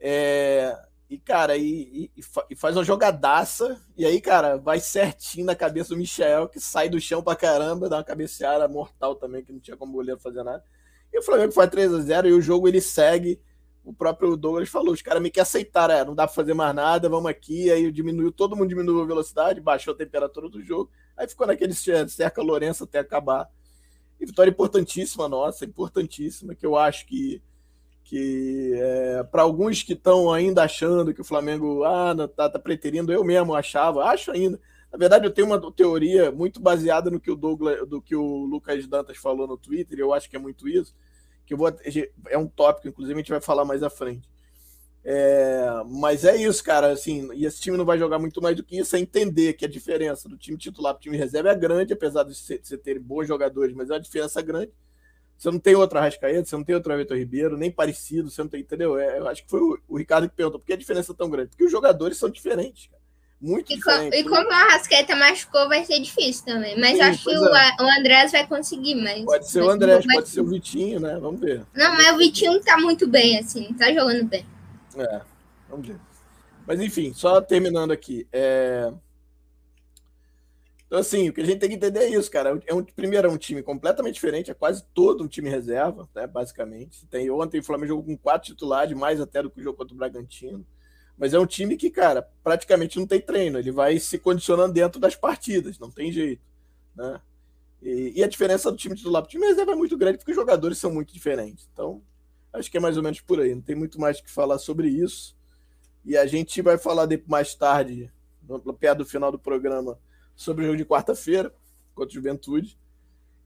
S2: É, e, cara, e, e, e, faz uma jogadaça, e aí, cara, vai certinho na cabeça do Michel, que sai do chão pra caramba, dá uma cabeceada mortal também, que não tinha como o goleiro fazer nada. E o Flamengo foi 3 a 0 e o jogo ele segue. O próprio Douglas falou: os caras meio que aceitaram, é, não dá pra fazer mais nada, vamos aqui. Aí diminuiu, todo mundo diminuiu a velocidade, baixou a temperatura do jogo. Aí ficou naquele cerca Lourenço até acabar. E vitória importantíssima nossa, importantíssima, que eu acho que, que é, para alguns que estão ainda achando que o Flamengo ah, tá, tá preterindo, eu mesmo achava, acho ainda. Na verdade, eu tenho uma teoria muito baseada no que o Douglas, do que o Lucas Dantas falou no Twitter, eu acho que é muito isso que eu vou é um tópico, inclusive a gente vai falar mais à frente. É, mas é isso, cara. Assim, e esse time não vai jogar muito mais do que isso, é entender que a diferença do time titular para o time reserva é grande, apesar de você, ter bons jogadores, mas é uma diferença grande. Você não tem outra Rascaeta, você não tem outra Vitor Ribeiro, nem parecido, você não tem, entendeu? É, eu acho que foi o, o Ricardo que perguntou, por que a diferença é tão grande? Porque os jogadores são diferentes. Muito
S4: e. Com, e como a Rasqueta machucou, vai ser difícil também. Mas Sim, acho que é. o, o Andrés vai conseguir, mas.
S2: Pode ser o Andrés, pode ser o Vitinho, né? Vamos ver.
S4: Não, mas o Vitinho tá muito bem, assim, tá jogando bem.
S2: É, vamos ver. Mas enfim, só terminando aqui. É... Então, assim, o que a gente tem que entender é isso, cara. É um, primeiro, é um time completamente diferente, é quase todo um time reserva, né, basicamente. Tem, ontem o Flamengo jogou com quatro titulares, mais até do que o jogo contra o Bragantino. Mas é um time que, cara, praticamente não tem treino. Ele vai se condicionando dentro das partidas, não tem jeito. Né? E, e a diferença do time titular para o time reserva é muito grande porque os jogadores são muito diferentes. Então, acho que é mais ou menos por aí. Não tem muito mais que falar sobre isso. E a gente vai falar de, mais tarde, no, perto do final do programa, sobre o jogo de quarta-feira contra o Juventude.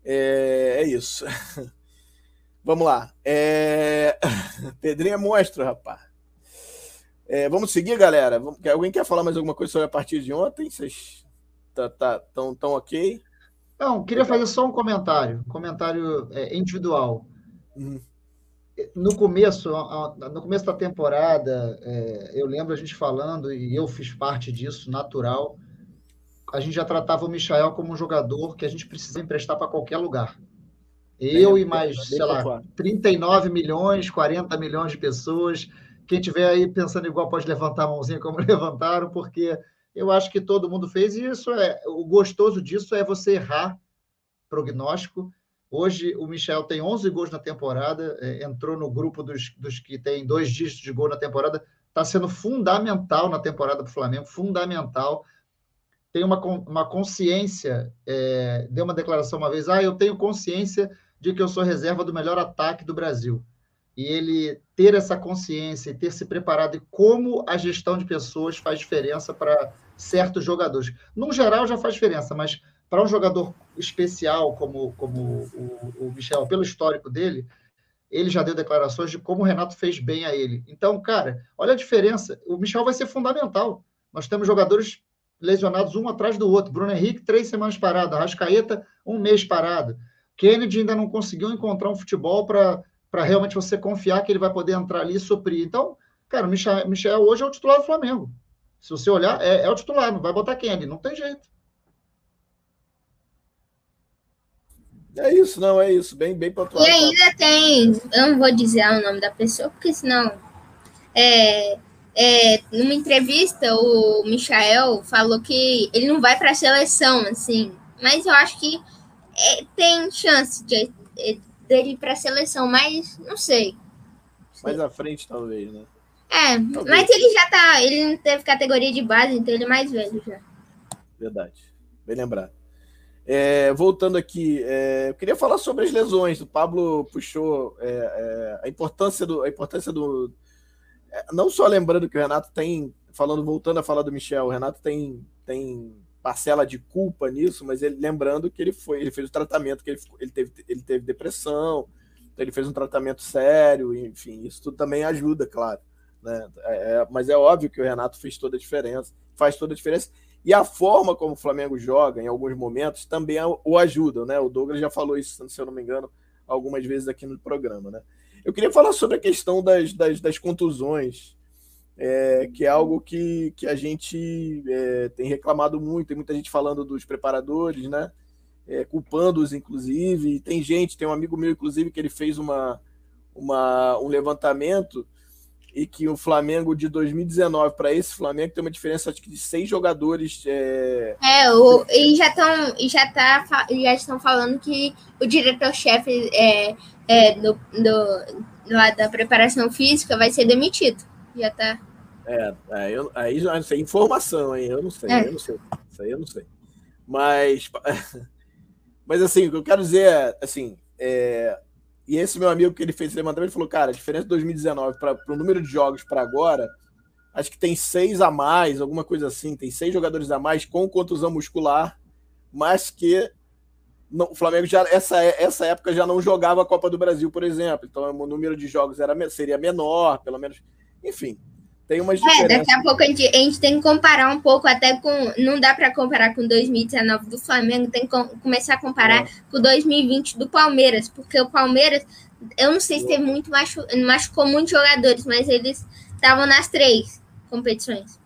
S2: É, é isso. Vamos lá. É... Pedrinho é monstro, rapaz. É, vamos seguir, galera? Alguém quer falar mais alguma coisa sobre a partida de ontem? Vocês estão tá, tá, tão, tão ok?
S1: Não, queria fazer só um comentário, um comentário é, individual. Uhum. No começo, no começo da temporada, é, eu lembro a gente falando, e eu fiz parte disso, natural, a gente já tratava o Michael como um jogador que a gente precisa emprestar para qualquer lugar. Eu é, e mais, sei lá, 39 milhões, 40 milhões de pessoas quem tiver aí pensando igual pode levantar a mãozinha como levantaram, porque eu acho que todo mundo fez e isso é o gostoso disso é você errar prognóstico. Hoje o Michel tem 11 gols na temporada, é, entrou no grupo dos, dos que tem dois dígitos de gol na temporada, está sendo fundamental na temporada para o Flamengo, fundamental. Tem uma, uma consciência, é, deu uma declaração uma vez, ah, eu tenho consciência de que eu sou reserva do melhor ataque do Brasil e ele ter essa consciência e ter se preparado e como a gestão de pessoas faz diferença para certos jogadores. No geral já faz diferença, mas para um jogador especial como, como o, o Michel, pelo histórico dele, ele já deu declarações de como o Renato fez bem a ele. Então, cara, olha a diferença. O Michel vai ser fundamental. Nós temos jogadores lesionados um atrás do outro. Bruno Henrique, três semanas parado. Arrascaeta, um mês parado. Kennedy ainda não conseguiu encontrar um futebol para para realmente você confiar que ele vai poder entrar ali e suprir. Então, cara, o Michel, Michel hoje é o titular do Flamengo. Se você olhar, é, é o titular, não vai botar quem ali, não tem jeito.
S2: É isso, não, é isso. Bem, bem pontual.
S4: E ainda tem, eu não vou dizer o nome da pessoa, porque senão. É, é, numa entrevista, o Michael falou que ele não vai para a seleção, assim. Mas eu acho que é, tem chance de, de, dele para a seleção, mas não sei.
S2: Mais à frente, talvez, né?
S4: É, talvez. mas ele já tá. Ele não teve categoria de base, então ele é mais velho já.
S2: Verdade. Bem lembrado. É, voltando aqui, é, eu queria falar sobre as lesões. O Pablo puxou é, é a importância do, a importância do, é, não só lembrando que o Renato tem, falando, voltando a falar do Michel, o Renato tem, tem parcela de culpa nisso, mas ele lembrando que ele foi, ele fez o tratamento que ele, ele teve, ele teve depressão, então ele fez um tratamento sério, enfim, isso tudo também ajuda, claro. Né? É, mas é óbvio que o Renato fez toda a diferença, faz toda a diferença e a forma como o Flamengo joga, em alguns momentos, também o ajuda, né? O Douglas já falou isso, se eu não me engano, algumas vezes aqui no programa, né? Eu queria falar sobre a questão das, das, das contusões, é, que é algo que, que a gente é, tem reclamado muito, tem muita gente falando dos preparadores, né? É, culpando-os, inclusive. Tem gente, tem um amigo meu, inclusive, que ele fez uma, uma, um levantamento e que o Flamengo de 2019 para esse Flamengo tem uma diferença de seis jogadores.
S4: É, é o, e já estão já tá, já estão falando que o diretor-chefe é, é, do, do, lá da preparação física vai ser demitido. Já tá.
S2: É, aí, eu, aí já não sei, informação, hein? Eu não sei, é. eu não sei. Isso aí eu não sei. Mas, mas assim, o que eu quero dizer é, assim, é, e esse meu amigo que ele fez esse levantamento, ele falou, cara, a diferença de 2019 para o número de jogos para agora, acho que tem seis a mais, alguma coisa assim, tem seis jogadores a mais com contusão muscular, mas que não, o Flamengo já essa, essa época já não jogava a Copa do Brasil, por exemplo. Então o número de jogos era, seria menor, pelo menos. Enfim, tem umas
S4: diferenças. É, daqui a pouco a gente, a gente tem que comparar um pouco até com. Não dá para comparar com 2019 do Flamengo, tem que começar a comparar é. com 2020 do Palmeiras, porque o Palmeiras, eu não sei se teve muito, machu, machucou muitos jogadores, mas eles estavam nas três competições.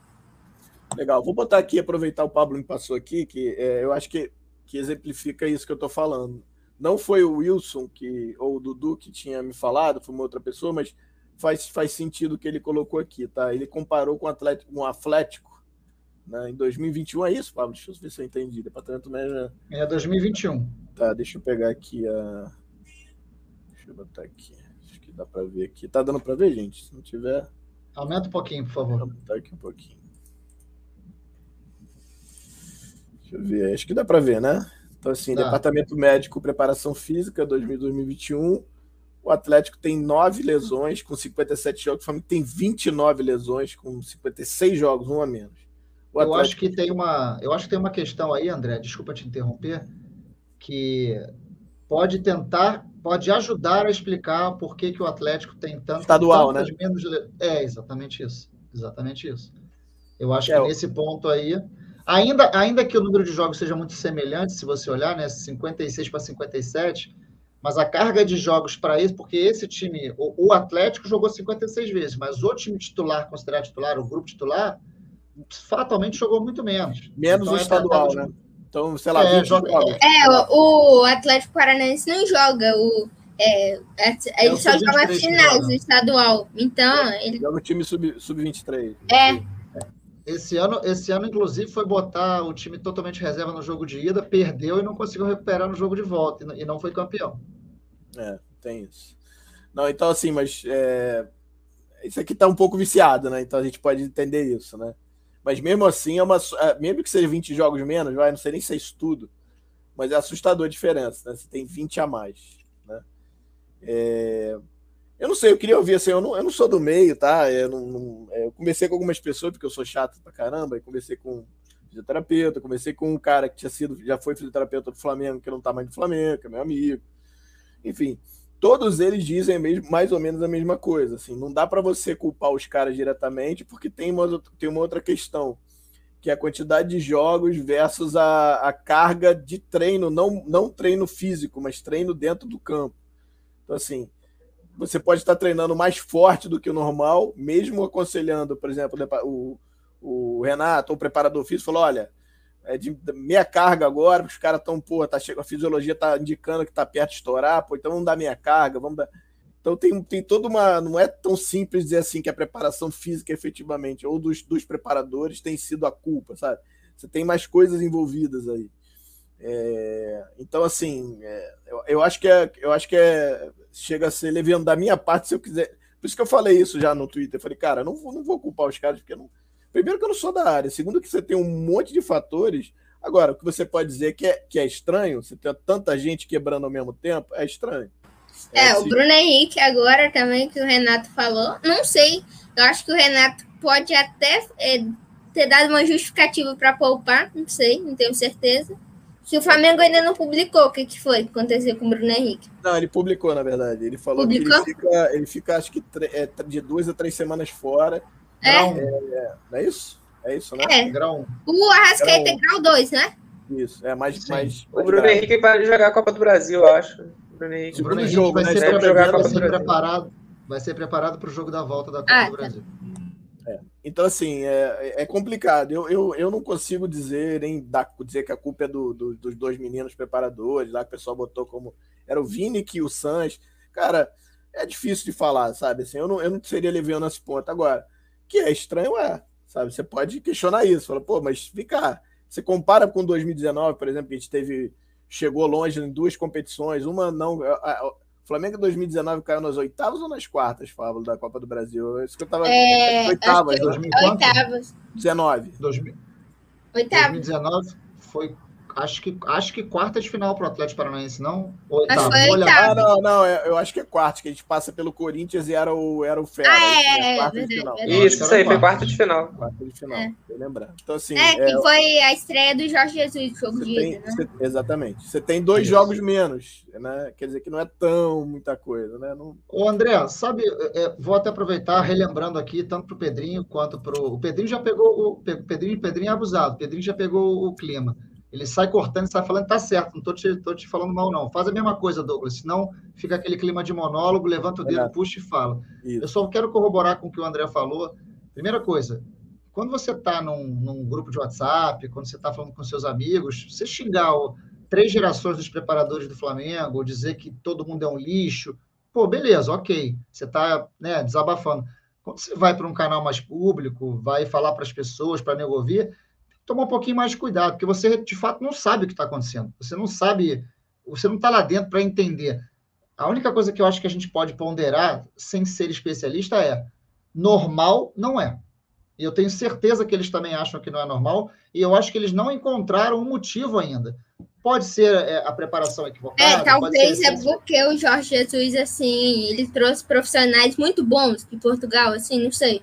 S2: Legal, vou botar aqui, aproveitar o Pablo me passou aqui, que é, eu acho que, que exemplifica isso que eu estou falando. Não foi o Wilson que, ou o Dudu que tinha me falado, foi uma outra pessoa, mas faz, faz sentido o que ele colocou aqui, tá? Ele comparou com o Atlético, com o Atlético né, em 2021, é isso, Pablo? Deixa eu ver se eu entendi. Departamento médio.
S1: É 2021.
S2: Tá, deixa eu pegar aqui a. Deixa eu botar aqui. Acho que dá para ver aqui. Tá dando para ver, gente? Se não tiver.
S1: Aumenta um pouquinho, por favor.
S2: Botar aqui um pouquinho. Deixa eu ver. Acho que dá para ver, né? Então, assim, dá. Departamento Médico Preparação Física 2021 o Atlético tem nove lesões com 57 jogos. O Flamengo tem 29 lesões com 56 jogos, um a menos.
S1: O Atlético... Eu acho que tem uma, eu acho que tem uma questão aí, André. Desculpa te interromper, que pode tentar, pode ajudar a explicar por que, que o Atlético tem tanto
S2: estadual, né?
S1: Menos... É exatamente isso, exatamente isso. Eu acho é, que nesse ponto aí, ainda, ainda que o número de jogos seja muito semelhante, se você olhar, né, 56 para 57 mas a carga de jogos para isso, porque esse time, o, o, Atlético jogou 56 vezes, mas o time titular, considerado titular, o grupo titular, fatalmente jogou muito menos.
S2: Menos então, o é estadual, de... né? Então, sei lá, é, joga,
S4: é, é, o Atlético Paranaense não joga o. É, é, é ele só joga as finais do estadual. Então. Ele...
S2: Joga o time sub-23. Sub
S4: é.
S1: Esse ano, esse ano, inclusive, foi botar o time totalmente reserva no jogo de ida, perdeu e não conseguiu recuperar no jogo de volta, e não foi campeão.
S2: É, tem isso. Não, então assim, mas é... isso aqui tá um pouco viciado, né? Então a gente pode entender isso, né? Mas mesmo assim, é uma. É, mesmo que seja 20 jogos menos, vai, não sei nem se é isso tudo, mas é assustador a diferença, né? Você tem 20 a mais, né? É... Eu não sei, eu queria ouvir assim, eu não, eu não sou do meio, tá? Eu, não, não é, eu comecei com algumas pessoas, porque eu sou chato pra caramba, e comecei com fisioterapeuta, comecei com um cara que tinha sido, já foi fisioterapeuta do Flamengo, que não tá mais do Flamengo, que é meu amigo. Enfim, todos eles dizem mesmo, mais ou menos a mesma coisa. Assim, não dá para você culpar os caras diretamente, porque tem uma, tem uma outra questão, que é a quantidade de jogos versus a, a carga de treino, não, não treino físico, mas treino dentro do campo. Então, assim, você pode estar treinando mais forte do que o normal, mesmo aconselhando, por exemplo, o, o Renato, o preparador físico, falou: olha, é de meia carga agora, os caras estão, pô, tá, a fisiologia tá indicando que tá perto de estourar, pô, então vamos dar meia carga, vamos dar. Então tem, tem toda uma. Não é tão simples dizer assim que a preparação física, efetivamente, ou dos, dos preparadores, tem sido a culpa, sabe? Você tem mais coisas envolvidas aí. É, então, assim, é, eu, eu, acho que é, eu acho que é, chega a ser levando da minha parte se eu quiser. Por isso que eu falei isso já no Twitter. Eu falei, cara, não vou, não vou culpar os caras, porque não. Primeiro que eu não sou da área. Segundo que você tem um monte de fatores. Agora, o que você pode dizer que é, que é estranho, você tem tanta gente quebrando ao mesmo tempo, é estranho.
S4: É, é o Bruno Henrique agora também, que o Renato falou. Não sei. Eu acho que o Renato pode até é, ter dado uma justificativa para poupar, não sei, não tenho certeza. Se o Flamengo ainda não publicou o que, que foi que aconteceu com o Bruno Henrique.
S2: Não, ele publicou, na verdade. Ele falou publicou? que ele fica, ele fica acho que é, de duas a três semanas fora.
S4: É.
S2: Grau, é, não é isso? É isso, né?
S4: É. Grau O Arrascaeta é grau 2, né?
S2: Isso, é mais. mais,
S3: o Bruno Henrique vai jogar a Copa do Brasil, eu acho.
S1: O Bruno Henrique, o Bruno Henrique jogo, vai, né? ser, jogar vai ser preparado. Vai ser preparado para o jogo da volta da Copa ah, do tá. Brasil. Tá.
S2: É. Então, assim, é, é complicado. Eu, eu, eu não consigo dizer, nem dar, dizer que a culpa é do, do, dos dois meninos preparadores, lá que o pessoal botou como. Era o Vini e o Sanz. Cara, é difícil de falar, sabe? Assim, eu, não, eu não seria levando esse ponto. Agora, que é estranho, é. Sabe? Você pode questionar isso. Fala, pô, mas fica. Você compara com 2019, por exemplo, que a gente teve. Chegou longe em duas competições, uma não. Flamengo em 2019 caiu nas oitavas ou nas quartas, Fábio, da Copa do Brasil? Isso que eu tava.
S4: É, oitavas, 2004? Oitavas.
S2: 19.
S1: 2000, oitavas. 2019 foi acho que, acho que quarta de final para o Atlético Paranaense, não?
S4: Oitavo.
S2: Ah, não, não, é, eu acho que é quarta, que a gente passa pelo Corinthians e era o, era o Fera.
S4: Ah, é, é,
S3: quarta é, de final. Isso, isso aí, foi quarta de final.
S2: Quarta de final, é. lembrar. Então, assim,
S4: é, que foi a estreia do Jorge Jesus, jogo de
S2: tem, né? Você, exatamente. Você tem dois isso. jogos menos, né? Quer dizer que não é tão muita coisa, né? Não...
S1: Ô, André, sabe, é, vou até aproveitar, relembrando aqui, tanto para o Pedrinho quanto para o... O Pedrinho já pegou o... Pedrinho, Pedrinho é abusado, o Pedrinho já pegou o clima. Ele sai cortando, sai falando, tá certo, não estou te, tô te falando mal, não. Faz a mesma coisa, Douglas, senão fica aquele clima de monólogo, levanta o dedo, é. puxa e fala. Isso. Eu só quero corroborar com o que o André falou. Primeira coisa, quando você está num, num, grupo de WhatsApp, quando você está falando com seus amigos, você xingar o, três gerações dos preparadores do Flamengo, ou dizer que todo mundo é um lixo, pô, beleza, ok, você está né, desabafando. Quando você vai para um canal mais público, vai falar para as pessoas, para nego ouvir, tomar um pouquinho mais de cuidado, porque você de fato não sabe o que está acontecendo. Você não sabe, você não está lá dentro para entender. A única coisa que eu acho que a gente pode ponderar, sem ser especialista, é normal não é. E eu tenho certeza que eles também acham que não é normal, e eu acho que eles não encontraram um motivo ainda. Pode ser é, a preparação equivocada.
S4: É, talvez é porque o Jorge Jesus, assim, ele trouxe profissionais muito bons de Portugal, assim, não sei.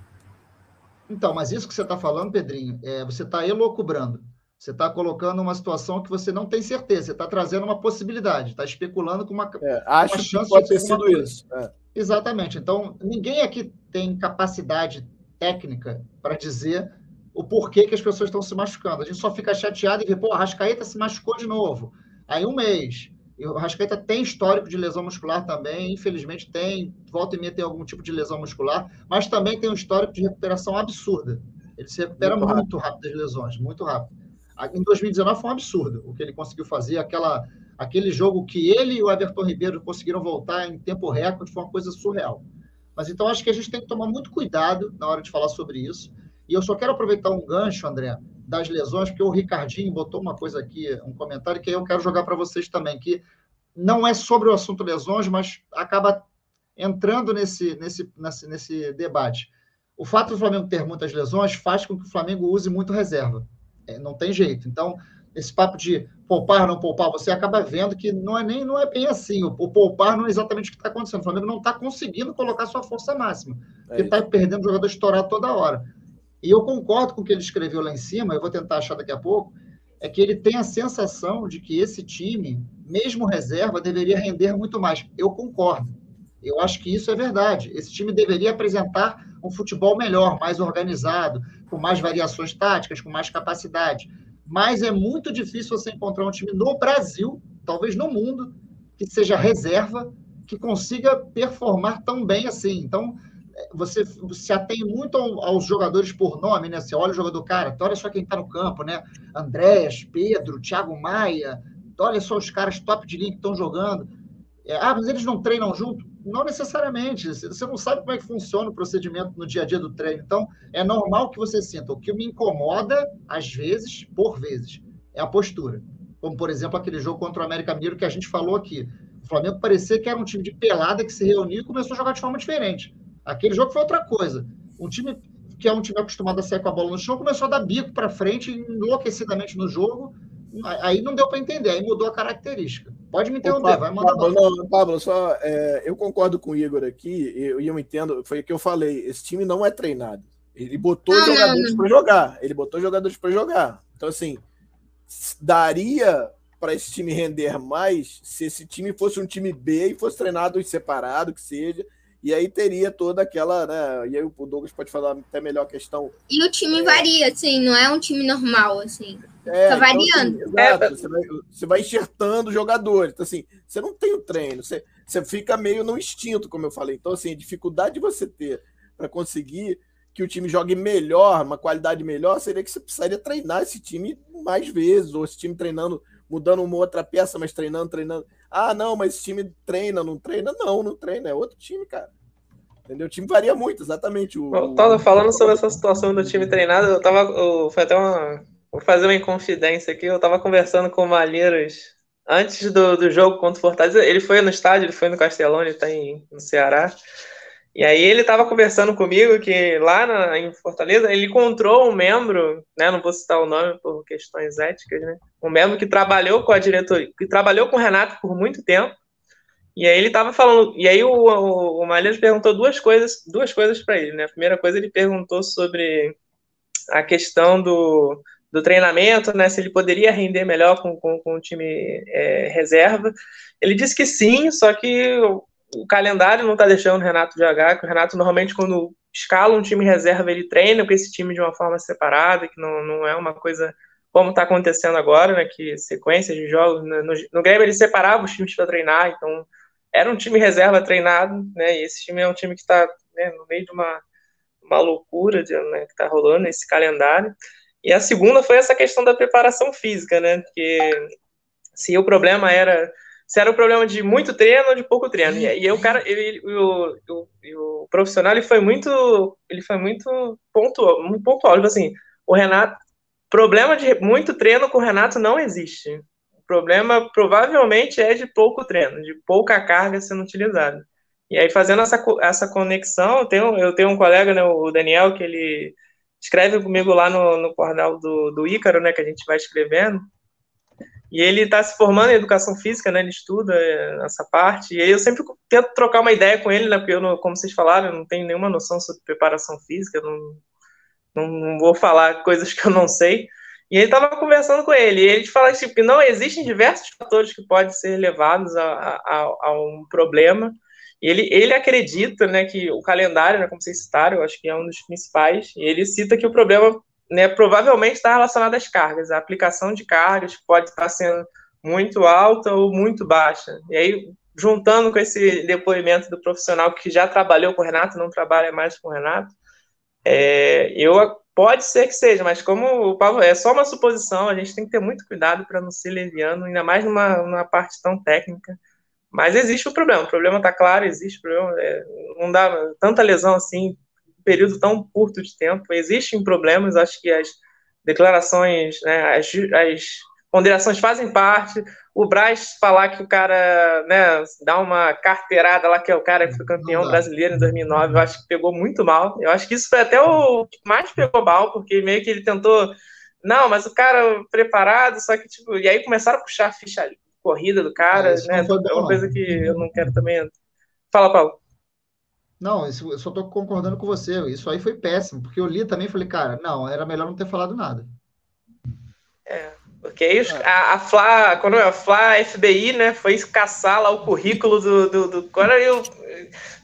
S1: Então, mas isso que você está falando, Pedrinho, é, você está elocubrando. Você está colocando uma situação que você não tem certeza. Você está trazendo uma possibilidade, está especulando com uma,
S2: é, acho uma chance que pode ter sido isso. É.
S1: Exatamente. Então, ninguém aqui tem capacidade técnica para dizer o porquê que as pessoas estão se machucando. A gente só fica chateado e vê, pô, a Rascaeta se machucou de novo. Aí um mês. E o Rascaeta tem histórico de lesão muscular também, infelizmente tem, volta e meia tem algum tipo de lesão muscular, mas também tem um histórico de recuperação absurda. Ele se recupera muito, muito rápido das lesões, muito rápido. Em 2019 foi um absurdo o que ele conseguiu fazer, aquela, aquele jogo que ele e o Everton Ribeiro conseguiram voltar em tempo recorde, foi uma coisa surreal. Mas então acho que a gente tem que tomar muito cuidado na hora de falar sobre isso. E eu só quero aproveitar um gancho, André, das lesões, porque o Ricardinho botou uma coisa aqui, um comentário que eu quero jogar para vocês também, que não é sobre o assunto lesões, mas acaba entrando nesse, nesse, nesse, nesse debate. O fato do Flamengo ter muitas lesões faz com que o Flamengo use muito reserva. É, não tem jeito. Então, esse papo de poupar, não poupar, você acaba vendo que não é nem não é bem assim. O, o poupar não é exatamente o que está acontecendo. O Flamengo não está conseguindo colocar sua força máxima. É porque está perdendo jogador estourado toda hora. E eu concordo com o que ele escreveu lá em cima, eu vou tentar achar daqui a pouco, é que ele tem a sensação de que esse time, mesmo reserva, deveria render muito mais. Eu concordo. Eu acho que isso é verdade. Esse time deveria apresentar um futebol melhor, mais organizado, com mais variações táticas, com mais capacidade. Mas é muito difícil você encontrar um time no Brasil, talvez no mundo, que seja reserva, que consiga performar tão bem assim. Então, você se atém muito aos jogadores por nome, né? Você olha o jogador, cara, olha só quem está no campo, né? Andréas, Pedro, Thiago Maia, olha só os caras top de linha que estão jogando. É, ah, mas eles não treinam junto? Não necessariamente. Você não sabe como é que funciona o procedimento no dia a dia do treino. Então, é normal que você sinta. O que me incomoda, às vezes, por vezes, é a postura. Como, por exemplo, aquele jogo contra o América Mineiro que a gente falou aqui. O Flamengo parecia que era um time de pelada que se reuniu e começou a jogar de forma diferente. Aquele jogo foi outra coisa. Um time que é um time acostumado a sair com a bola no chão começou a dar bico para frente enlouquecidamente no jogo Aí não deu para entender, aí mudou a característica. Pode me interromper, vai mandar.
S2: Pablo, não, Pablo, só é, eu concordo com o Igor aqui, e eu, eu entendo, foi o que eu falei, esse time não é treinado. Ele botou não, jogadores para jogar, ele botou jogadores para jogar. Então, assim, daria para esse time render mais se esse time fosse um time B e fosse treinado em separado, que seja, e aí teria toda aquela, né? E aí o Douglas pode falar até melhor a questão.
S4: E o time é... varia, assim, não é um time normal, assim. É, tá variando.
S2: Então, assim, exato, é. você, vai, você vai enxertando jogadores. Então, assim, você não tem o treino, você, você fica meio no instinto, como eu falei. Então, assim, a dificuldade de você ter para conseguir que o time jogue melhor, uma qualidade melhor, seria que você precisaria treinar esse time mais vezes, ou esse time treinando, mudando uma outra peça, mas treinando, treinando. Ah, não, mas esse time treina, não treina? Não, não treina, é outro time, cara. Entendeu? O time varia muito, exatamente. O,
S3: eu tava falando sobre essa situação do time treinado, eu tava. Eu, foi até uma. Vou fazer uma inconfidência aqui. Eu tava conversando com o Malheiros antes do, do jogo contra o Fortaleza. Ele foi no estádio, ele foi no Castelão, ele tá em, no Ceará. E aí ele estava conversando comigo que lá na, em Fortaleza ele encontrou um membro, né, não vou citar o nome por questões éticas, né, um membro que trabalhou com a diretoria, que trabalhou com o Renato por muito tempo. E aí ele estava falando, e aí o, o, o Malheiros perguntou duas coisas, duas coisas para ele, né? A primeira coisa ele perguntou sobre a questão do, do treinamento, né? Se ele poderia render melhor com, com, com o time é, reserva. Ele disse que sim, só que o calendário não está deixando o Renato jogar, que o Renato normalmente quando escala um time reserva, ele treina com esse time de uma forma separada, que não, não é uma coisa como está acontecendo agora, né, que sequências de jogos, no, no Grêmio ele separava os times para treinar, então era um time reserva treinado, né, e esse time é um time que está né, no meio de uma, uma loucura de, né, que está rolando esse calendário, e a segunda foi essa questão da preparação física, né, que se o problema era se era um problema de muito treino ou de pouco treino. E, e o cara, ele, o, o, o, profissional, ele foi muito, ele foi muito pontual, muito pontual. Tipo assim, o Renato, problema de muito treino com o Renato não existe. O problema provavelmente é de pouco treino, de pouca carga sendo utilizada. E aí, fazendo essa, essa conexão, eu tenho, eu tenho um colega, né, o Daniel, que ele escreve comigo lá no, no portal do, do Ícaro, né, que a gente vai escrevendo, e ele está se formando em educação física, né? Ele estuda é, essa parte. E eu sempre tento trocar uma ideia com ele, né? Porque eu, não, como vocês falaram, eu não tenho nenhuma noção sobre preparação física, não, não, não vou falar coisas que eu não sei. E ele estava conversando com ele, e ele fala tipo, que não existem diversos fatores que podem ser levados a, a, a um problema. E ele, ele acredita né, que o calendário, né, como vocês citaram, eu acho que é um dos principais, e ele cita que o problema né, provavelmente está relacionado às cargas. A aplicação de cargas pode estar sendo muito alta ou muito baixa. E aí, juntando com esse depoimento do profissional que já trabalhou com o Renato, não trabalha mais com o Renato, é, eu pode ser que seja, mas como o Paulo é só uma suposição, a gente tem que ter muito cuidado para não ser leviano, ainda mais numa, numa parte tão técnica. Mas existe o problema, o problema está claro, existe o problema, é, não dá tanta lesão assim período tão curto de tempo. Existem problemas, acho que as declarações, né, as, as ponderações fazem parte. O Braz falar que o cara né, dá uma carteirada lá, que é o cara que foi campeão brasileiro em 2009, eu acho que pegou muito mal. Eu acho que isso foi até o que mais pegou mal, porque meio que ele tentou. Não, mas o cara preparado, só que, tipo, e aí começaram a puxar a ficha corrida do cara, é, né? É uma coisa que eu não quero também. Fala, Paulo.
S1: Não, isso, eu só estou concordando com você. Isso aí foi péssimo, porque eu li também e falei, cara, não, era melhor não ter falado nada.
S3: É, porque aí a, a Fla, quando a Fla FBI, né, foi caçar lá o currículo do. do, do quando eu,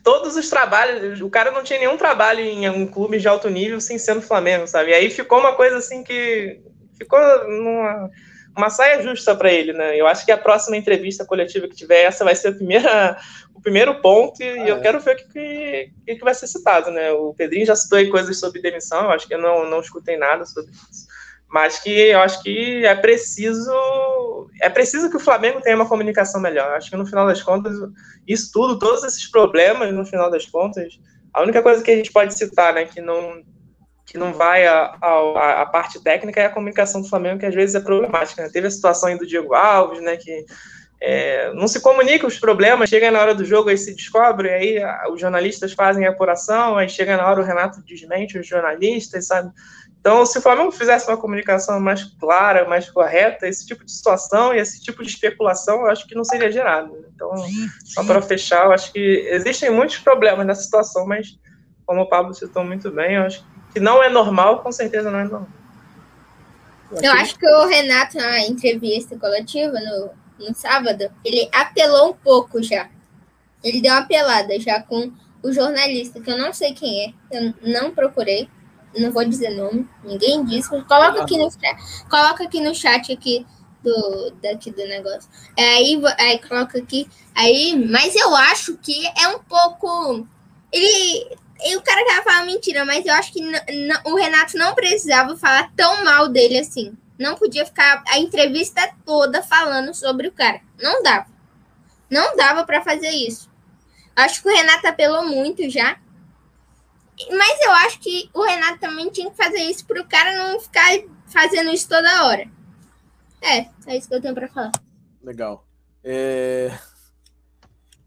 S3: todos os trabalhos, o cara não tinha nenhum trabalho em um clube de alto nível sem ser no Flamengo, sabe? E aí ficou uma coisa assim que ficou numa uma saia justa para ele, né? Eu acho que a próxima entrevista coletiva que tiver, essa vai ser a primeira, o primeiro ponto, e ah, eu é. quero ver o que, que, que, vai ser citado, né? O Pedrinho já citou aí coisas sobre demissão, eu acho que eu não, não escutei nada sobre isso. Mas que eu acho que é preciso. É preciso que o Flamengo tenha uma comunicação melhor. Eu acho que no final das contas, isso tudo, todos esses problemas, no final das contas, a única coisa que a gente pode citar, né, que não que não vai a, a, a, parte técnica é a comunicação do Flamengo, que às vezes é problemática. Né? Teve a situação aí do Diego Alves, né, que é, não se comunica os problemas, chega na hora do jogo, aí se descobre, aí a, os jornalistas fazem a apuração, aí chega na hora o Renato desmente os jornalistas, sabe? Então, se o Flamengo fizesse uma comunicação mais clara, mais correta, esse tipo de situação e esse tipo de especulação, eu acho que não seria gerado. Então, só para fechar, eu acho que existem muitos problemas nessa situação, mas como o Pablo citou muito bem, eu acho que que não é normal, com certeza não é normal.
S4: Eu acho que o Renato, na entrevista coletiva no, no sábado, ele apelou um pouco já. Ele deu uma apelada já com o jornalista, que eu não sei quem é, eu não procurei, não vou dizer nome, ninguém disse. Coloca aqui no coloca aqui no chat aqui do daqui do negócio. Aí, aí coloca aqui, aí, mas eu acho que é um pouco ele e o cara quer falar mentira, mas eu acho que o Renato não precisava falar tão mal dele assim. Não podia ficar a entrevista toda falando sobre o cara. Não dava. Não dava para fazer isso. Acho que o Renato apelou muito já. Mas eu acho que o Renato também tinha que fazer isso para o cara não ficar fazendo isso toda hora. É, é isso que eu tenho para falar.
S2: Legal. É...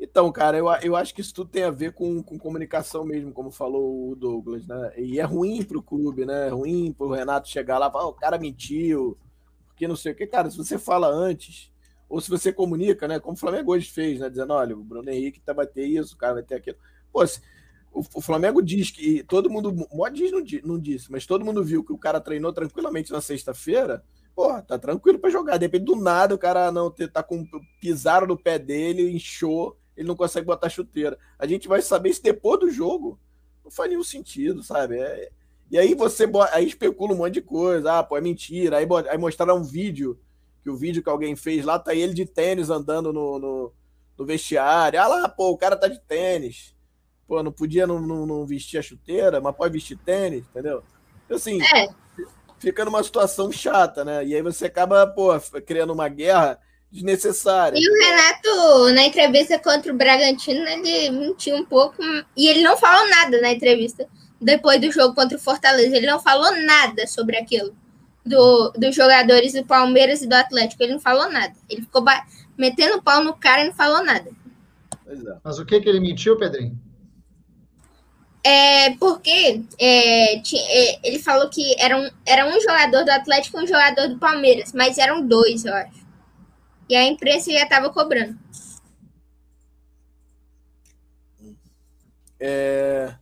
S2: Então, cara, eu, eu acho que isso tudo tem a ver com, com comunicação mesmo, como falou o Douglas, né? E é ruim pro clube, né? É ruim pro Renato chegar lá e falar, o cara mentiu, porque não sei o que. Cara, se você fala antes, ou se você comunica, né? Como o Flamengo hoje fez, né? Dizendo, olha, o Bruno Henrique tá, vai ter isso, o cara vai ter aquilo. Pô, se, o, o, Flamengo diz que todo mundo, pode diz não, não disse, mas todo mundo viu que o cara treinou tranquilamente na sexta-feira, Pô, tá tranquilo para jogar. De repente, do nada, o cara não tá com pisaram no pé dele, inchou, ele não consegue botar chuteira. A gente vai saber isso depois do jogo. Não faz nenhum sentido, sabe? É... E aí você aí especula um monte de coisa. Ah, pô, é mentira. Aí, aí mostraram um vídeo, que o vídeo que alguém fez lá, tá ele de tênis andando no, no, no vestiário. Ah lá, pô, o cara tá de tênis. Pô, não podia não, não, não vestir a chuteira, mas pode vestir tênis, entendeu? Assim, é. fica numa situação chata, né? E aí você acaba, pô, criando uma guerra desnecessária.
S4: E o Renato, na entrevista contra o Bragantino, ele mentiu um pouco e ele não falou nada na entrevista depois do jogo contra o Fortaleza. Ele não falou nada sobre aquilo. Do, dos jogadores do Palmeiras e do Atlético. Ele não falou nada. Ele ficou metendo pau no cara e não falou nada.
S1: É. Mas o que que ele mentiu, Pedrinho?
S4: É porque é, é, ele falou que era um, era um jogador do Atlético e um jogador do Palmeiras, mas eram dois, eu acho. E a imprensa já estava cobrando.
S2: É...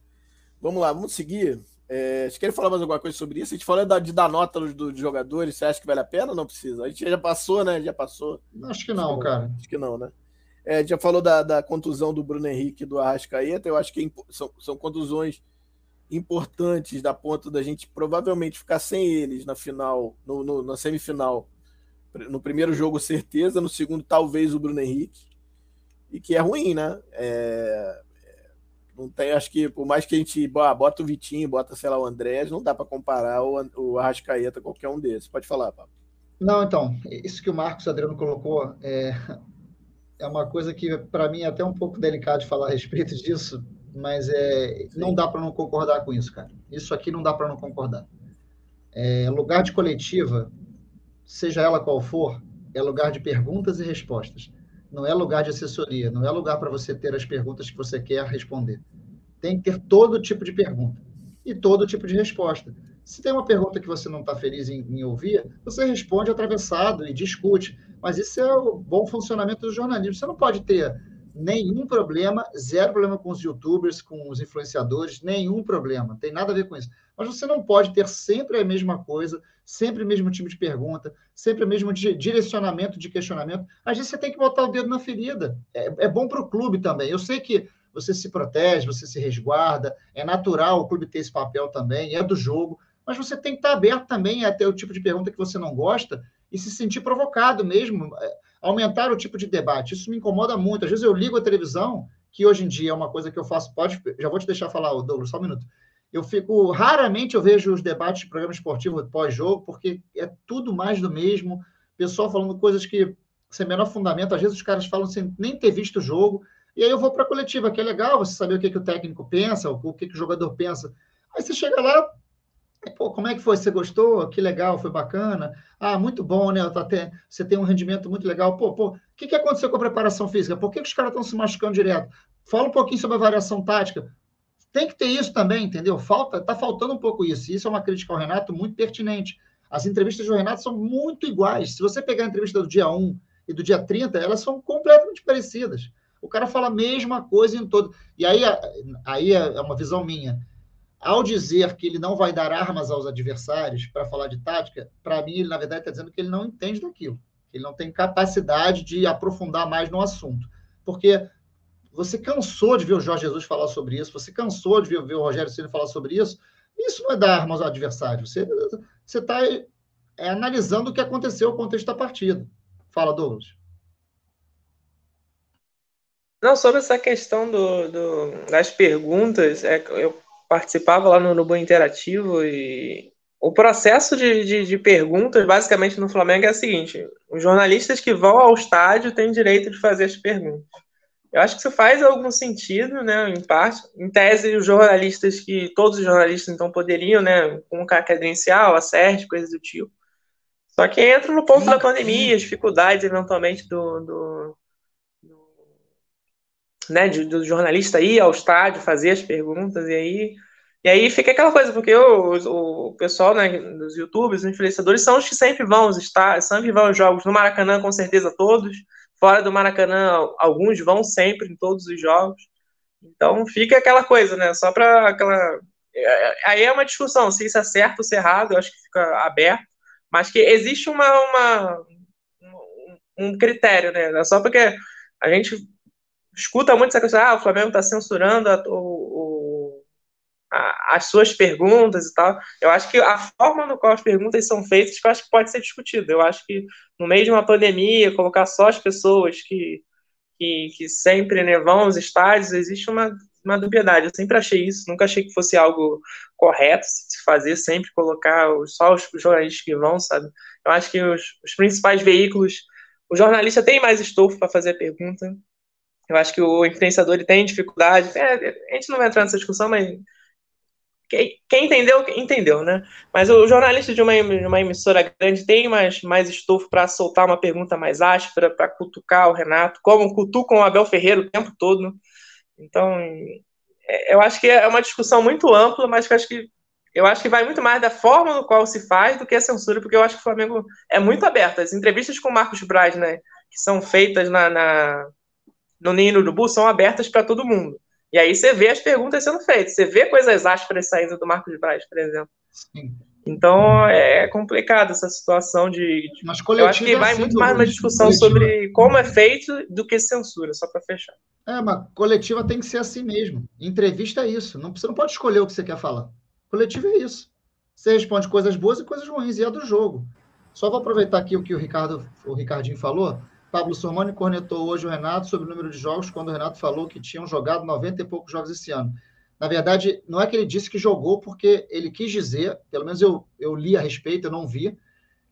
S2: Vamos lá, vamos seguir. É... Vocês querem falar mais alguma coisa sobre isso? A gente falou de dar nota dos, dos jogadores. Você acha que vale a pena ou não precisa? A gente já passou, né? Já passou.
S1: Acho que não, cara.
S2: Acho que não, né? É, já falou da, da contusão do Bruno Henrique e do Arrascaeta. Eu acho que é são, são contusões importantes da ponta da gente provavelmente ficar sem eles na final, no, no, na semifinal no primeiro jogo, certeza. No segundo, talvez o Bruno Henrique. E que é ruim, né? É... Não tem, acho que por mais que a gente bota o Vitinho, bota, sei lá, o Andrés, não dá para comparar o, o Arrascaeta com qualquer um desses. Pode falar, Pablo.
S1: Não, então, isso que o Marcos Adriano colocou é, é uma coisa que, para mim, é até um pouco delicado de falar a respeito disso, mas é, não dá para não concordar com isso, cara. Isso aqui não dá para não concordar. É, lugar de coletiva, seja ela qual for, é lugar de perguntas e respostas. Não é lugar de assessoria, não é lugar para você ter as perguntas que você quer responder. Tem que ter todo tipo de pergunta e todo tipo de resposta. Se tem uma pergunta que você não está feliz em, em, ouvir, você responde atravessado e discute. Mas isso é o bom funcionamento do jornalismo. Você não pode ter nenhum problema, zero problema com os youtubers, com os influenciadores, nenhum problema. Tem nada a ver com isso. Mas você não pode ter sempre a mesma coisa, sempre o mesmo tipo de pergunta, sempre o mesmo direcionamento de questionamento. Às vezes você tem que botar o dedo na ferida. É, é bom para o clube também. Eu sei que você se protege, você se resguarda, é natural o clube ter esse papel também, é do jogo, mas você tem que estar aberto também a ter o tipo de pergunta que você não gosta e se sentir provocado mesmo, é, aumentar o tipo de debate. Isso me incomoda muito. Às vezes eu ligo a televisão, que hoje em dia é uma coisa que eu faço, pode, já vou te deixar falar, Douglas, só um minuto. Eu fico, raramente eu vejo os debates de programa esportivo pós-jogo, porque é tudo mais do mesmo, pessoal falando coisas que sem menor fundamento, às vezes os caras falam sem nem ter visto o jogo, e aí eu vou para a coletiva, que é legal você saber o que, que o técnico pensa, o que, que o jogador pensa. Aí você chega lá, Pô, como é que foi? Você gostou? Que legal, foi bacana. Ah, muito bom, né? Tá você tem um rendimento muito legal. Pô, pô, o que, que aconteceu com a preparação física? Por que, que os caras estão se machucando direto? Fala um pouquinho sobre a variação tática. Tem que ter isso também, entendeu? Falta, tá faltando um pouco isso. Isso é uma crítica ao Renato muito pertinente. As entrevistas do Renato são muito iguais. Se você pegar a entrevista do dia 1 e do dia 30, elas são completamente parecidas. O cara fala a mesma coisa em todo. E aí, aí é uma visão minha ao dizer que ele não vai dar armas aos adversários para falar de tática, para mim, ele, na verdade, está dizendo que ele não entende daquilo. Ele não tem capacidade de aprofundar mais no assunto. Porque você cansou de ver o Jorge Jesus falar sobre isso, você cansou de ver, ver o Rogério Ceni falar sobre isso. Isso não é dar armas ao adversário. Você está é, analisando o que aconteceu, o contexto da partida. Fala, Douglas.
S3: Não, sobre essa questão do, do, das perguntas, é, eu participava lá no, no Interativo e o processo de, de, de, perguntas, basicamente, no Flamengo é o seguinte: os jornalistas que vão ao estádio têm direito de fazer as perguntas. Eu acho que isso faz algum sentido, né? Em parte, em tese, os jornalistas que todos os jornalistas então poderiam, né, com credencial, a CERT, coisas do tipo. Só que entra no ponto da pandemia, as dificuldades eventualmente do, do, né, de, do jornalista ir ao estádio, fazer as perguntas, e aí, e aí fica aquela coisa, porque o, o pessoal né, dos youtubers, os influenciadores, são os que sempre vão aos estádios, sempre vão aos jogos, no Maracanã com certeza todos, fora do Maracanã alguns vão sempre em todos os jogos, então fica aquela coisa, né, só para aquela... É, aí é uma discussão, se isso é certo ou se é errado, eu acho que fica aberto, mas que existe uma, uma um critério, né, só porque a gente escuta muito essa questão, ah, o Flamengo está censurando a, o, a, as suas perguntas e tal. Eu acho que a forma no qual as perguntas são feitas, eu acho que pode ser discutido. Eu acho que no meio de uma pandemia, colocar só as pessoas que, que, que sempre né, vão aos estádios, existe uma, uma dubiedade. Eu sempre achei isso, nunca achei que fosse algo correto se fazer, sempre colocar só os jornalistas que vão, sabe? Eu acho que os, os principais veículos, o jornalista tem mais estofo para fazer a pergunta, eu acho que o influenciador ele tem dificuldade. É, a gente não vai entrar nessa discussão, mas quem, entendeu, entendeu, né? Mas o jornalista de uma, de uma emissora grande tem mais, mais estofo para soltar uma pergunta mais áspera, para cutucar o Renato, como cutucam o Abel Ferreira o tempo todo. Então, é, eu acho que é uma discussão muito ampla, mas que eu acho que eu acho que vai muito mais da forma no qual se faz do que a censura, porque eu acho que o Flamengo é muito aberto. As entrevistas com o Marcos Braz, né, que são feitas na, na no Ninho do Urubu são abertas para todo mundo. E aí você vê as perguntas sendo feitas, você vê coisas ásperas saindo do Marcos Braz, por exemplo. Sim. Então é complicado essa situação de. Mas eu acho que vai é assim, muito mais uma discussão coletiva. sobre como é feito do que censura, só para fechar.
S1: É, mas coletiva tem que ser assim mesmo. Entrevista é isso. Não, você não pode escolher o que você quer falar. Coletiva é isso. Você responde coisas boas e coisas ruins, e é do jogo. Só vou aproveitar aqui o que o Ricardo, o Ricardinho falou. Pablo Sormani cornetou hoje o Renato sobre o número de jogos, quando o Renato falou que tinham jogado 90 e poucos jogos esse ano. Na verdade, não é que ele disse que jogou, porque ele quis dizer, pelo menos eu, eu li a respeito, eu não vi,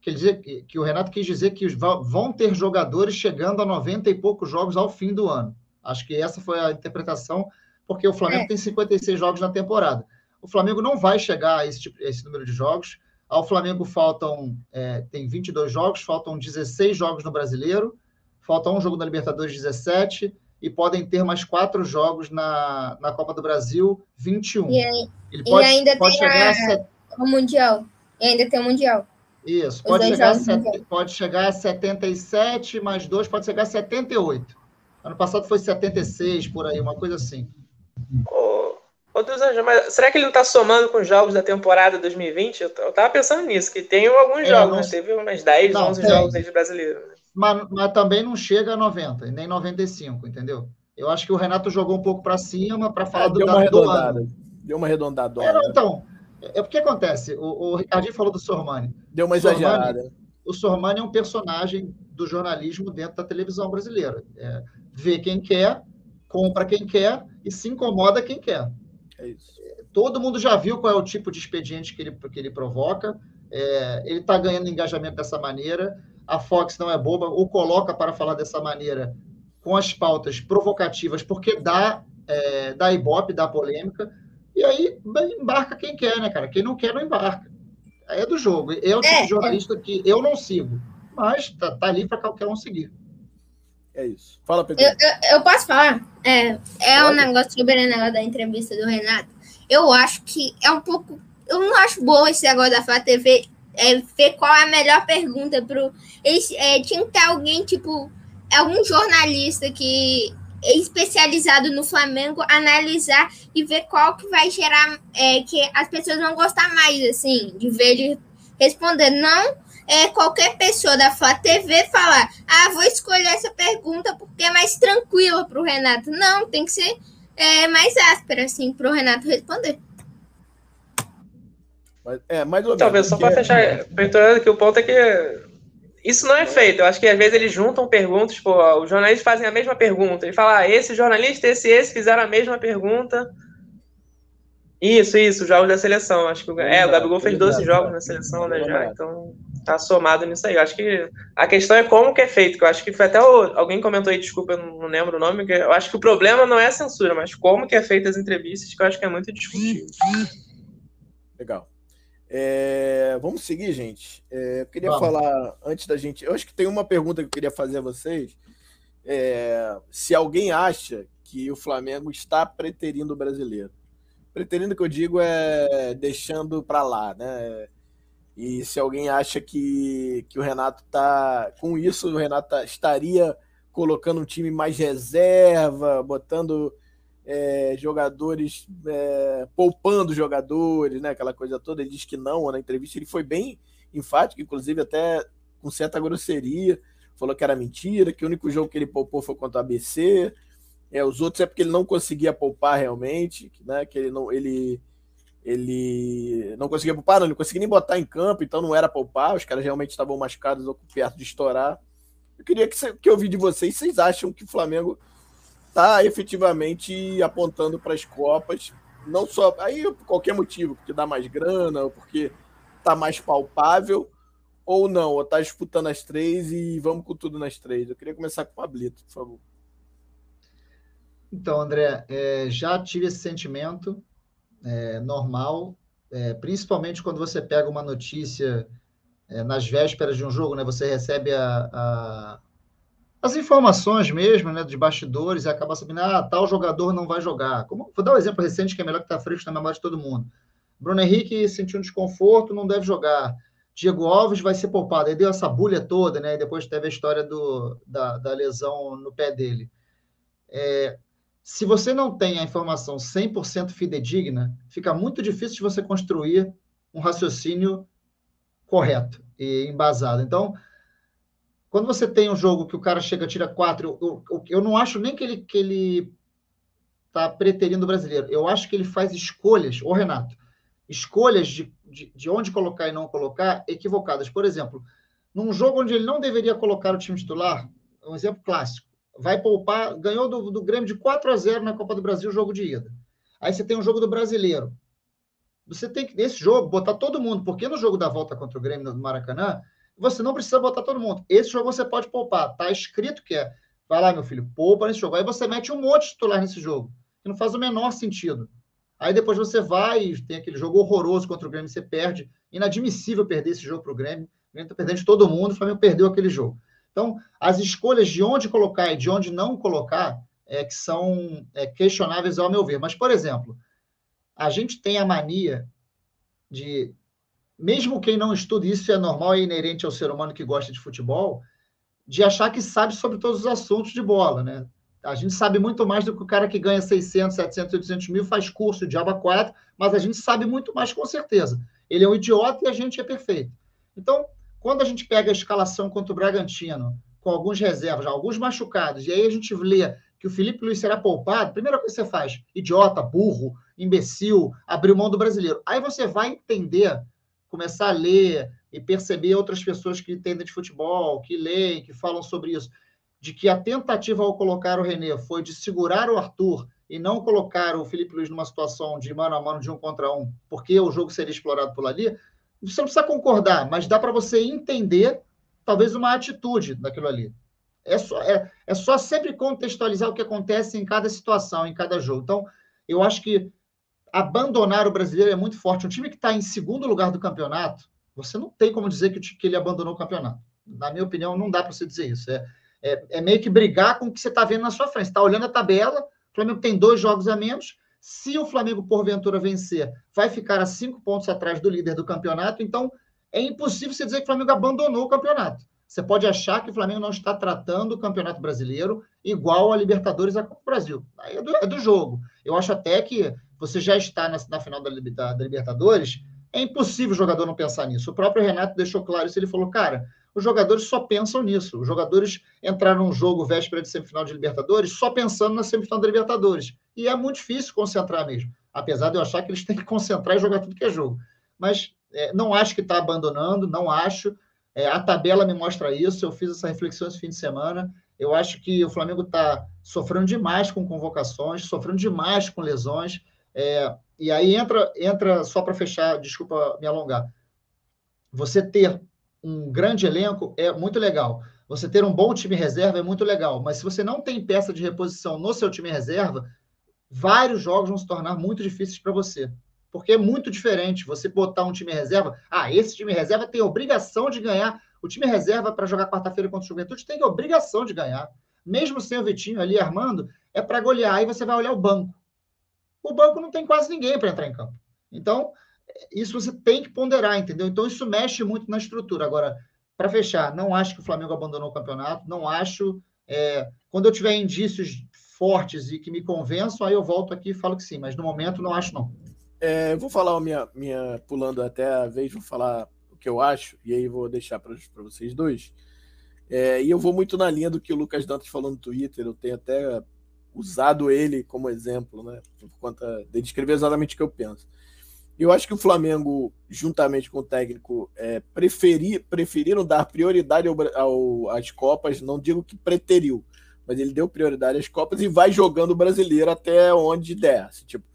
S1: que, ele dizia, que, que o Renato quis dizer que vão ter jogadores chegando a 90 e poucos jogos ao fim do ano. Acho que essa foi a interpretação, porque o Flamengo é. tem 56 jogos na temporada. O Flamengo não vai chegar a esse, tipo, esse número de jogos. Ao Flamengo faltam, é, tem 22 jogos, faltam 16 jogos no Brasileiro, falta um jogo da Libertadores 17 e podem ter mais quatro jogos na, na Copa do Brasil 21.
S4: E, aí, Ele pode, e ainda pode tem chegar a, set... o Mundial. E ainda tem o Mundial.
S1: Isso, pode chegar, a set... pode chegar a 77, mais dois, pode chegar a 78. Ano passado foi 76, por aí, uma coisa assim.
S3: Ô, ô Anjos, mas será que ele não está somando com os jogos da temporada 2020? Eu, eu tava pensando nisso, que tem alguns é, jogos, não... né? Teve umas 10, não, 11 tem. jogos aí de brasileiro. Né?
S1: mas, mas também não chega a 90, nem 95, entendeu? Eu acho que o Renato jogou um pouco para cima para falar é, do,
S2: deu uma do ano. Deu uma arredondada.
S1: É, então, é porque acontece. O, o Ricardinho falou do Sormani.
S2: Deu uma exagerada.
S1: o Sormani é um personagem do jornalismo dentro da televisão brasileira. É, vê quem quer, compra quem quer e se incomoda quem quer. É isso. Todo mundo já viu qual é o tipo de expediente que ele, que ele provoca. É, ele está ganhando engajamento dessa maneira. A Fox não é boba, ou coloca para falar dessa maneira com as pautas provocativas, porque dá, é, dá ibope, dá polêmica. E aí embarca quem quer, né, cara? Quem não quer, não embarca. Aí é do jogo. É o tipo é, de é. jornalista que eu não sigo, mas tá, tá ali para qualquer um seguir.
S2: É isso. Fala, Pedro.
S4: Eu, eu, eu, posso falar? É, é um negócio sobre o negócio da entrevista do Renato. Eu acho que é um pouco. Eu não acho bom esse negócio da Flá TV é, ver qual é a melhor pergunta pro. Eles, é, tinha que ter alguém, tipo, algum jornalista que é especializado no Flamengo, analisar e ver qual que vai gerar é, que as pessoas vão gostar mais, assim, de ver ele responder. Não é, qualquer pessoa da Flá TV falar, ah, vou escolher essa pergunta porque é mais tranquila para o Renato. Não, tem que ser é, mais áspera, assim, para o Renato responder.
S2: Mas, é, mais
S3: Talvez só para fechar, Petrolando, que o ponto é que isso não é feito. Eu acho que às vezes eles juntam perguntas, tipo, os jornalistas fazem a mesma pergunta. Ele fala, ah, esse jornalista, esse esse fizeram a mesma pergunta. Isso, isso, jogos da seleção. Acho que o, é, o Gabigol fez 12 jogos na seleção, né, já. Então, tá somado nisso aí. Eu acho que a questão é como que é feito, que eu acho que foi até o, alguém comentou aí, desculpa, eu não lembro o nome, que eu acho que o problema não é a censura, mas como que é feita as entrevistas, que eu acho que é muito discutível.
S2: Legal. É, vamos seguir, gente. É, eu queria vamos. falar, antes da gente. Eu acho que tem uma pergunta que eu queria fazer a vocês. É, se alguém acha que o Flamengo está preterindo o brasileiro. Preterindo que eu digo é deixando para lá, né? E se alguém acha que, que o Renato tá com isso, o Renato tá, estaria colocando um time mais reserva, botando é, jogadores, é, poupando jogadores, né? Aquela coisa toda. Ele diz que não na entrevista. Ele foi bem enfático, inclusive até com certa grosseria. Falou que era mentira, que o único jogo que ele poupou foi contra o ABC. É, os outros é porque ele não conseguia poupar realmente, né? Que ele não, ele, ele não conseguia poupar, não, ele conseguia nem botar em campo, então não era poupar. Os caras realmente estavam machucados ou perto de estourar. Eu queria que, que eu vi de vocês, vocês acham que o Flamengo está efetivamente apontando para as Copas, não só aí por qualquer motivo, porque dá mais grana, ou porque está mais palpável, ou não, ou está disputando as três e vamos com tudo nas três. Eu queria começar com o Pablito, por favor.
S1: Então, André, é, já tive esse sentimento é, normal, é, principalmente quando você pega uma notícia é, nas vésperas de um jogo, né? Você recebe a, a, as informações mesmo, né, de bastidores, e acaba sabendo, ah, tal jogador não vai jogar. Como, vou dar um exemplo recente que é melhor que está fresco na memória de todo mundo. Bruno Henrique sentiu um desconforto, não deve jogar. Diego Alves vai ser poupado. Aí deu essa bulha toda, né? E depois teve a história do, da, da lesão no pé dele. É, se você não tem a informação 100% fidedigna, fica muito difícil de você construir um raciocínio correto e embasado. Então, quando você tem um jogo que o cara chega, tira quatro, eu, eu, eu não acho nem que ele que ele está preterindo o brasileiro. Eu acho que ele faz escolhas, ô Renato, escolhas de, de, de onde colocar e não colocar equivocadas. Por exemplo, num jogo onde ele não deveria colocar o time titular, um exemplo clássico vai poupar, ganhou do, do Grêmio de 4 a 0 na Copa do Brasil, jogo de ida. Aí você tem um jogo do brasileiro. Você tem que, nesse jogo, botar todo mundo, porque no jogo da volta contra o Grêmio no Maracanã, você não precisa botar todo mundo. Esse jogo você pode poupar. Tá escrito que é. Vai lá, meu filho, poupa nesse jogo. Aí você mete um monte de titular nesse jogo, que não faz o menor sentido. Aí depois você vai e tem aquele jogo horroroso contra o Grêmio, você perde. Inadmissível perder esse jogo para o Grêmio. O Grêmio está perdendo de todo mundo, o Flamengo perdeu aquele jogo. Então, as escolhas de onde colocar e de onde não colocar é que são é, questionáveis ao meu ver. Mas, por exemplo, a gente tem a mania de, mesmo quem não estuda isso é normal e inerente ao ser humano que gosta de futebol, de achar que sabe sobre todos os assuntos de bola, né? A gente sabe muito mais do que o cara que ganha 600, 700, 800 mil, faz curso de aba 4, mas a gente sabe muito mais com certeza. Ele é um idiota e a gente é perfeito. Então, quando a gente pega a escalação contra o Bragantino, com alguns reservas, alguns machucados, e aí a gente lê que o Felipe Luiz será poupado, primeira coisa que você faz, idiota, burro, imbecil, abriu mão do brasileiro. Aí você vai entender, começar a ler e perceber outras pessoas que entendem de futebol, que leem, que falam sobre isso, de que a tentativa ao colocar o René foi de segurar o Arthur e não colocar o Felipe Luiz numa situação de mano a mano, de um contra um, porque o jogo seria explorado por ali, você não precisa concordar, mas dá para você entender talvez uma atitude daquilo ali. É só, é, é só sempre contextualizar o que acontece em cada situação, em cada jogo. Então, eu acho que abandonar o brasileiro é muito forte. Um time que está em segundo lugar do campeonato, você não tem como dizer que, que ele abandonou o campeonato. Na minha opinião, não dá para você dizer isso. É, é, é, meio que brigar com o que você está vendo na sua frente. Está olhando a tabela, o Flamengo tem dois jogos a menos. Se o Flamengo, porventura, vencer, vai ficar a cinco pontos atrás do líder do campeonato. Então, é impossível você dizer que o Flamengo abandonou o campeonato. Você pode achar que o Flamengo não está tratando o Campeonato Brasileiro igual a Libertadores a Copa do Brasil. Aí é do, é do jogo. Eu acho até que você já está na, na final da, da, da, Libertadores, é impossível o jogador não pensar nisso. O próprio Renato deixou claro isso. Ele falou, cara, os jogadores só pensam nisso. Os jogadores entraram num jogo véspera de semifinal de Libertadores só pensando na semifinal da Libertadores. E é muito difícil concentrar mesmo. Apesar de eu achar que eles têm que concentrar e jogar tudo que é jogo. Mas é, não acho que está abandonando, não acho. É, a tabela me mostra isso. Eu fiz essa reflexão esse fim de semana. Eu acho que o Flamengo está sofrendo demais com convocações, sofrendo demais com lesões. É, e aí entra, entra só para fechar, desculpa me alongar. Você ter um grande elenco é muito legal. Você ter um bom time reserva é muito legal. Mas se você não tem peça de reposição no seu time reserva, vários jogos vão se tornar muito difíceis para você porque é muito diferente você botar um time reserva. Ah, esse time reserva tem obrigação de ganhar. O time reserva para jogar quarta-feira contra o Juventude tem obrigação de ganhar. Mesmo sem o Vitinho ali armando, é para golear. Aí você vai olhar o banco. O banco não tem quase ninguém para entrar em campo. Então, isso você tem que ponderar, entendeu? Então, isso mexe muito na estrutura. Agora, para fechar, não acho que o Flamengo abandonou o campeonato, não acho. É, quando eu tiver indícios fortes e que me convençam, aí eu volto aqui e falo que sim, mas no momento não acho, não.
S2: É, eu vou falar a minha, minha. Pulando até a vez, vou falar o que eu acho, e aí vou deixar para vocês dois. É, e eu vou muito na linha do que o Lucas Dantas falou no Twitter, eu tenho até usado ele como exemplo, né? Por conta de descrever exatamente o que eu penso. Eu acho que o Flamengo, juntamente com o técnico, é, preferi, preferiram dar prioridade ao, ao, às Copas, não digo que preteriu, mas ele deu prioridade às Copas e vai jogando o brasileiro até onde der. Assim, tipo,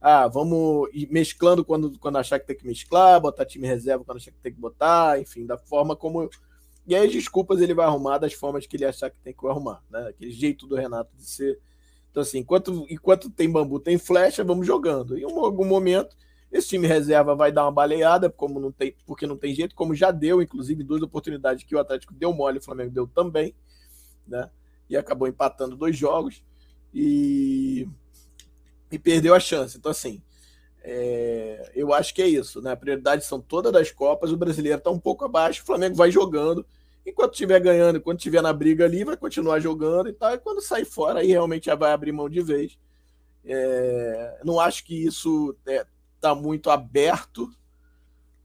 S2: ah, vamos ir mesclando quando, quando achar que tem que mesclar, botar time reserva quando achar que tem que botar, enfim, da forma como. E aí as desculpas ele vai arrumar das formas que ele achar que tem que arrumar, né? Aquele jeito do Renato de ser. Então, assim, enquanto, enquanto tem bambu, tem flecha, vamos jogando. Em algum momento, esse time reserva vai dar uma baleada, como não tem, porque não tem jeito, como já deu, inclusive, duas oportunidades que o Atlético deu mole, o Flamengo deu também, né? E acabou empatando dois jogos. E e perdeu a chance. Então, assim, é, eu acho que é isso, né? A prioridade são todas das Copas, o brasileiro está um pouco abaixo, o Flamengo vai jogando. Enquanto estiver ganhando, quando estiver na briga ali, vai continuar jogando e tal. E quando sair fora, aí realmente já vai abrir mão de vez. É, não acho que isso está é, muito aberto,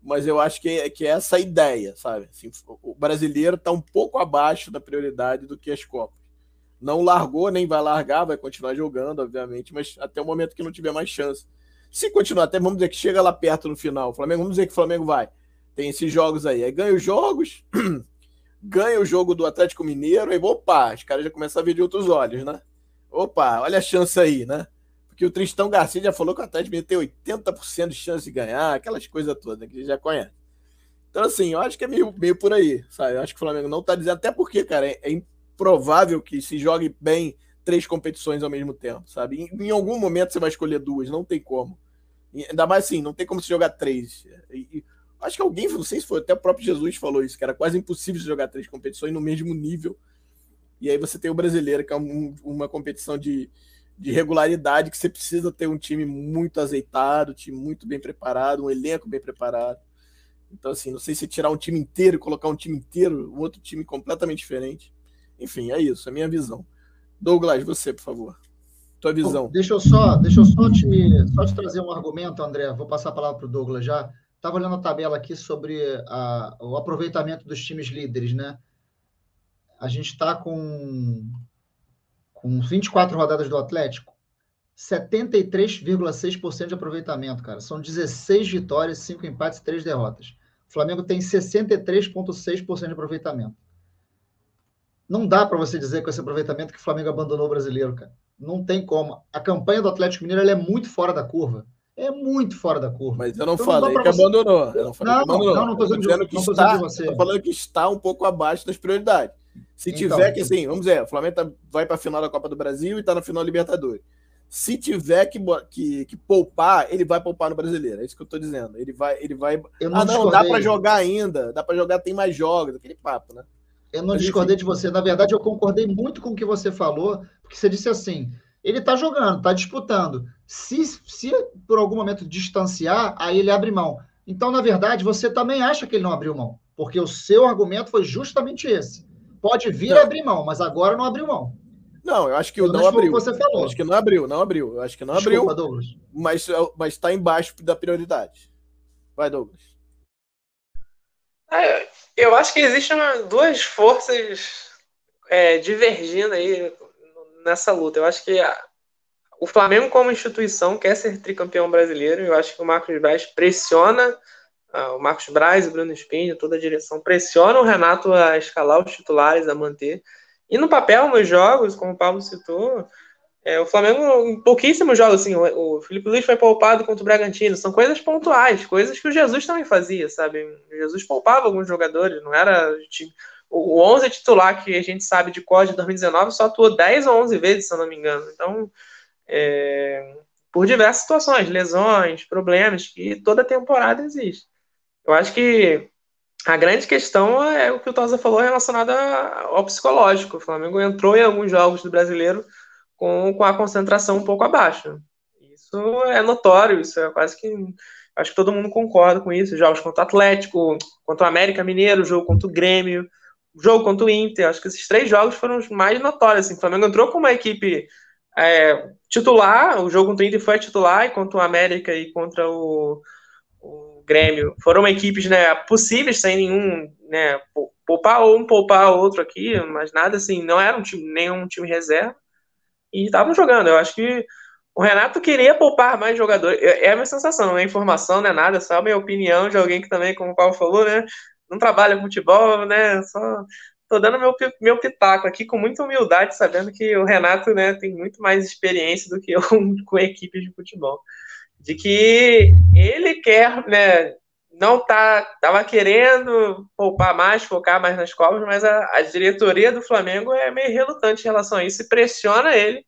S2: mas eu acho que é, que é essa a ideia, sabe? Assim, o brasileiro está um pouco abaixo da prioridade do que as Copas. Não largou, nem vai largar, vai continuar jogando, obviamente, mas até o momento que não tiver mais chance. Se continuar, até vamos dizer que chega lá perto no final, Flamengo, vamos dizer que o Flamengo vai. Tem esses jogos aí. Aí ganha os jogos, ganha o jogo do Atlético Mineiro, aí opa, os caras já começam a ver de outros olhos, né? Opa, olha a chance aí, né? Porque o Tristão Garcia já falou que o Atlético Mineiro tem 80% de chance de ganhar, aquelas coisas todas né, que ele já conhece. Então, assim, eu acho que é meio, meio por aí, sabe? Eu acho que o Flamengo não tá dizendo, até porque, cara, é, é provável que se jogue bem três competições ao mesmo tempo, sabe? Em, em algum momento você vai escolher duas, não tem como. Ainda mais assim, não tem como se jogar três. E, e, acho que alguém, não sei se foi até o próprio Jesus falou isso, que era quase impossível jogar três competições no mesmo nível. E aí você tem o brasileiro, que é um, uma competição de, de regularidade, que você precisa ter um time muito azeitado, um time muito bem preparado, um elenco bem preparado. Então, assim, não sei se tirar um time inteiro, colocar um time inteiro, um outro time completamente diferente. Enfim, é isso, é a minha visão. Douglas, você, por favor. Tua visão.
S1: Deixa eu só, deixa eu só te, só te trazer um argumento, André. Vou passar a palavra para o Douglas já. Estava olhando a tabela aqui sobre a, o aproveitamento dos times líderes, né? A gente está com, com 24 rodadas do Atlético, 73,6% de aproveitamento, cara. São 16 vitórias, 5 empates e 3 derrotas. O Flamengo tem 63,6% de aproveitamento. Não dá para você dizer com esse aproveitamento que o Flamengo abandonou o brasileiro, cara. Não tem como. A campanha do Atlético Mineiro é muito fora da curva. É muito fora da curva.
S2: Mas eu não então, falei não que você... abandonou. Eu não falei
S1: não, que abandonou. Não, não estou dizendo,
S2: que está, você. Estou falando que está um pouco abaixo das prioridades. Se então, tiver que, assim, vamos dizer, o Flamengo tá, vai para a final da Copa do Brasil e está na final da Libertadores. Se tiver que, que, que, poupar, ele vai poupar no brasileiro. É isso que eu estou dizendo. Ele vai. Ele vai...
S1: Não ah,
S2: não, dá para jogar ainda. Dá para jogar, tem mais jogos. Aquele papo, né?
S1: Eu não Mas, discordei de você. Na verdade, eu concordei muito com o que você falou, porque você disse assim: ele está jogando, está disputando. Se, se por algum momento distanciar, aí ele abre mão. Então, na verdade, você também acha que ele não abriu mão, porque o seu argumento foi justamente esse. Pode vir não. abrir mão, mas agora não abriu mão.
S2: Não, eu acho que eu não abriu.
S1: Você falou.
S2: Eu acho que não abriu, não abriu. Eu acho que não Desculpa, abriu. Douglas. Mas mas está embaixo da prioridade. Vai, Douglas.
S3: É, eu acho que existem duas forças é, divergindo aí nessa luta. Eu acho que a, o Flamengo, como instituição, quer ser tricampeão brasileiro. Eu acho que o Marcos Braz pressiona, uh, o Marcos Braz, o Bruno Espinho, toda a direção, pressiona o Renato a escalar os titulares, a manter. E no papel, nos jogos, como o Pablo citou, é, o Flamengo, em pouquíssimos jogos, assim, o, o Felipe Luiz foi poupado contra o Bragantino, são coisas pontuais, coisas que o Jesus também fazia, sabe? O Jesus poupava alguns jogadores, não era time, o 11 titular que a gente sabe de código de 2019 só atuou 10 ou 11 vezes, se eu não me engano. Então, é, por diversas situações, lesões, problemas, que toda temporada existe. Eu acho que a grande questão é o que o Tosa falou relacionado ao psicológico. O Flamengo entrou em alguns jogos do brasileiro com, com a concentração um pouco abaixo. Isso é notório, isso é quase que. Acho que todo mundo concorda com isso. Jogos contra o Atlético, contra o América Mineiro, jogo contra o Grêmio jogo contra o Inter, acho que esses três jogos foram os mais notórios. Assim. O Flamengo entrou com uma equipe é, titular, o jogo contra o Inter foi titular, e contra o América e contra o, o Grêmio foram equipes né, possíveis, sem nenhum, né, poupar um, poupar outro aqui, mas nada assim, não era um time, nenhum time reserva, e estavam jogando. Eu acho que o Renato queria poupar mais jogadores. É, é a minha sensação, não é informação, não é nada, só a minha opinião de alguém que também, como o Paulo falou, né? Não trabalha futebol, né? Só tô dando meu, meu pitaco aqui com muita humildade, sabendo que o Renato, né, tem muito mais experiência do que eu com equipes de futebol. De que ele quer, né, não tá, tava querendo poupar mais, focar mais nas Copas, mas a, a diretoria do Flamengo é meio relutante em relação a isso e pressiona ele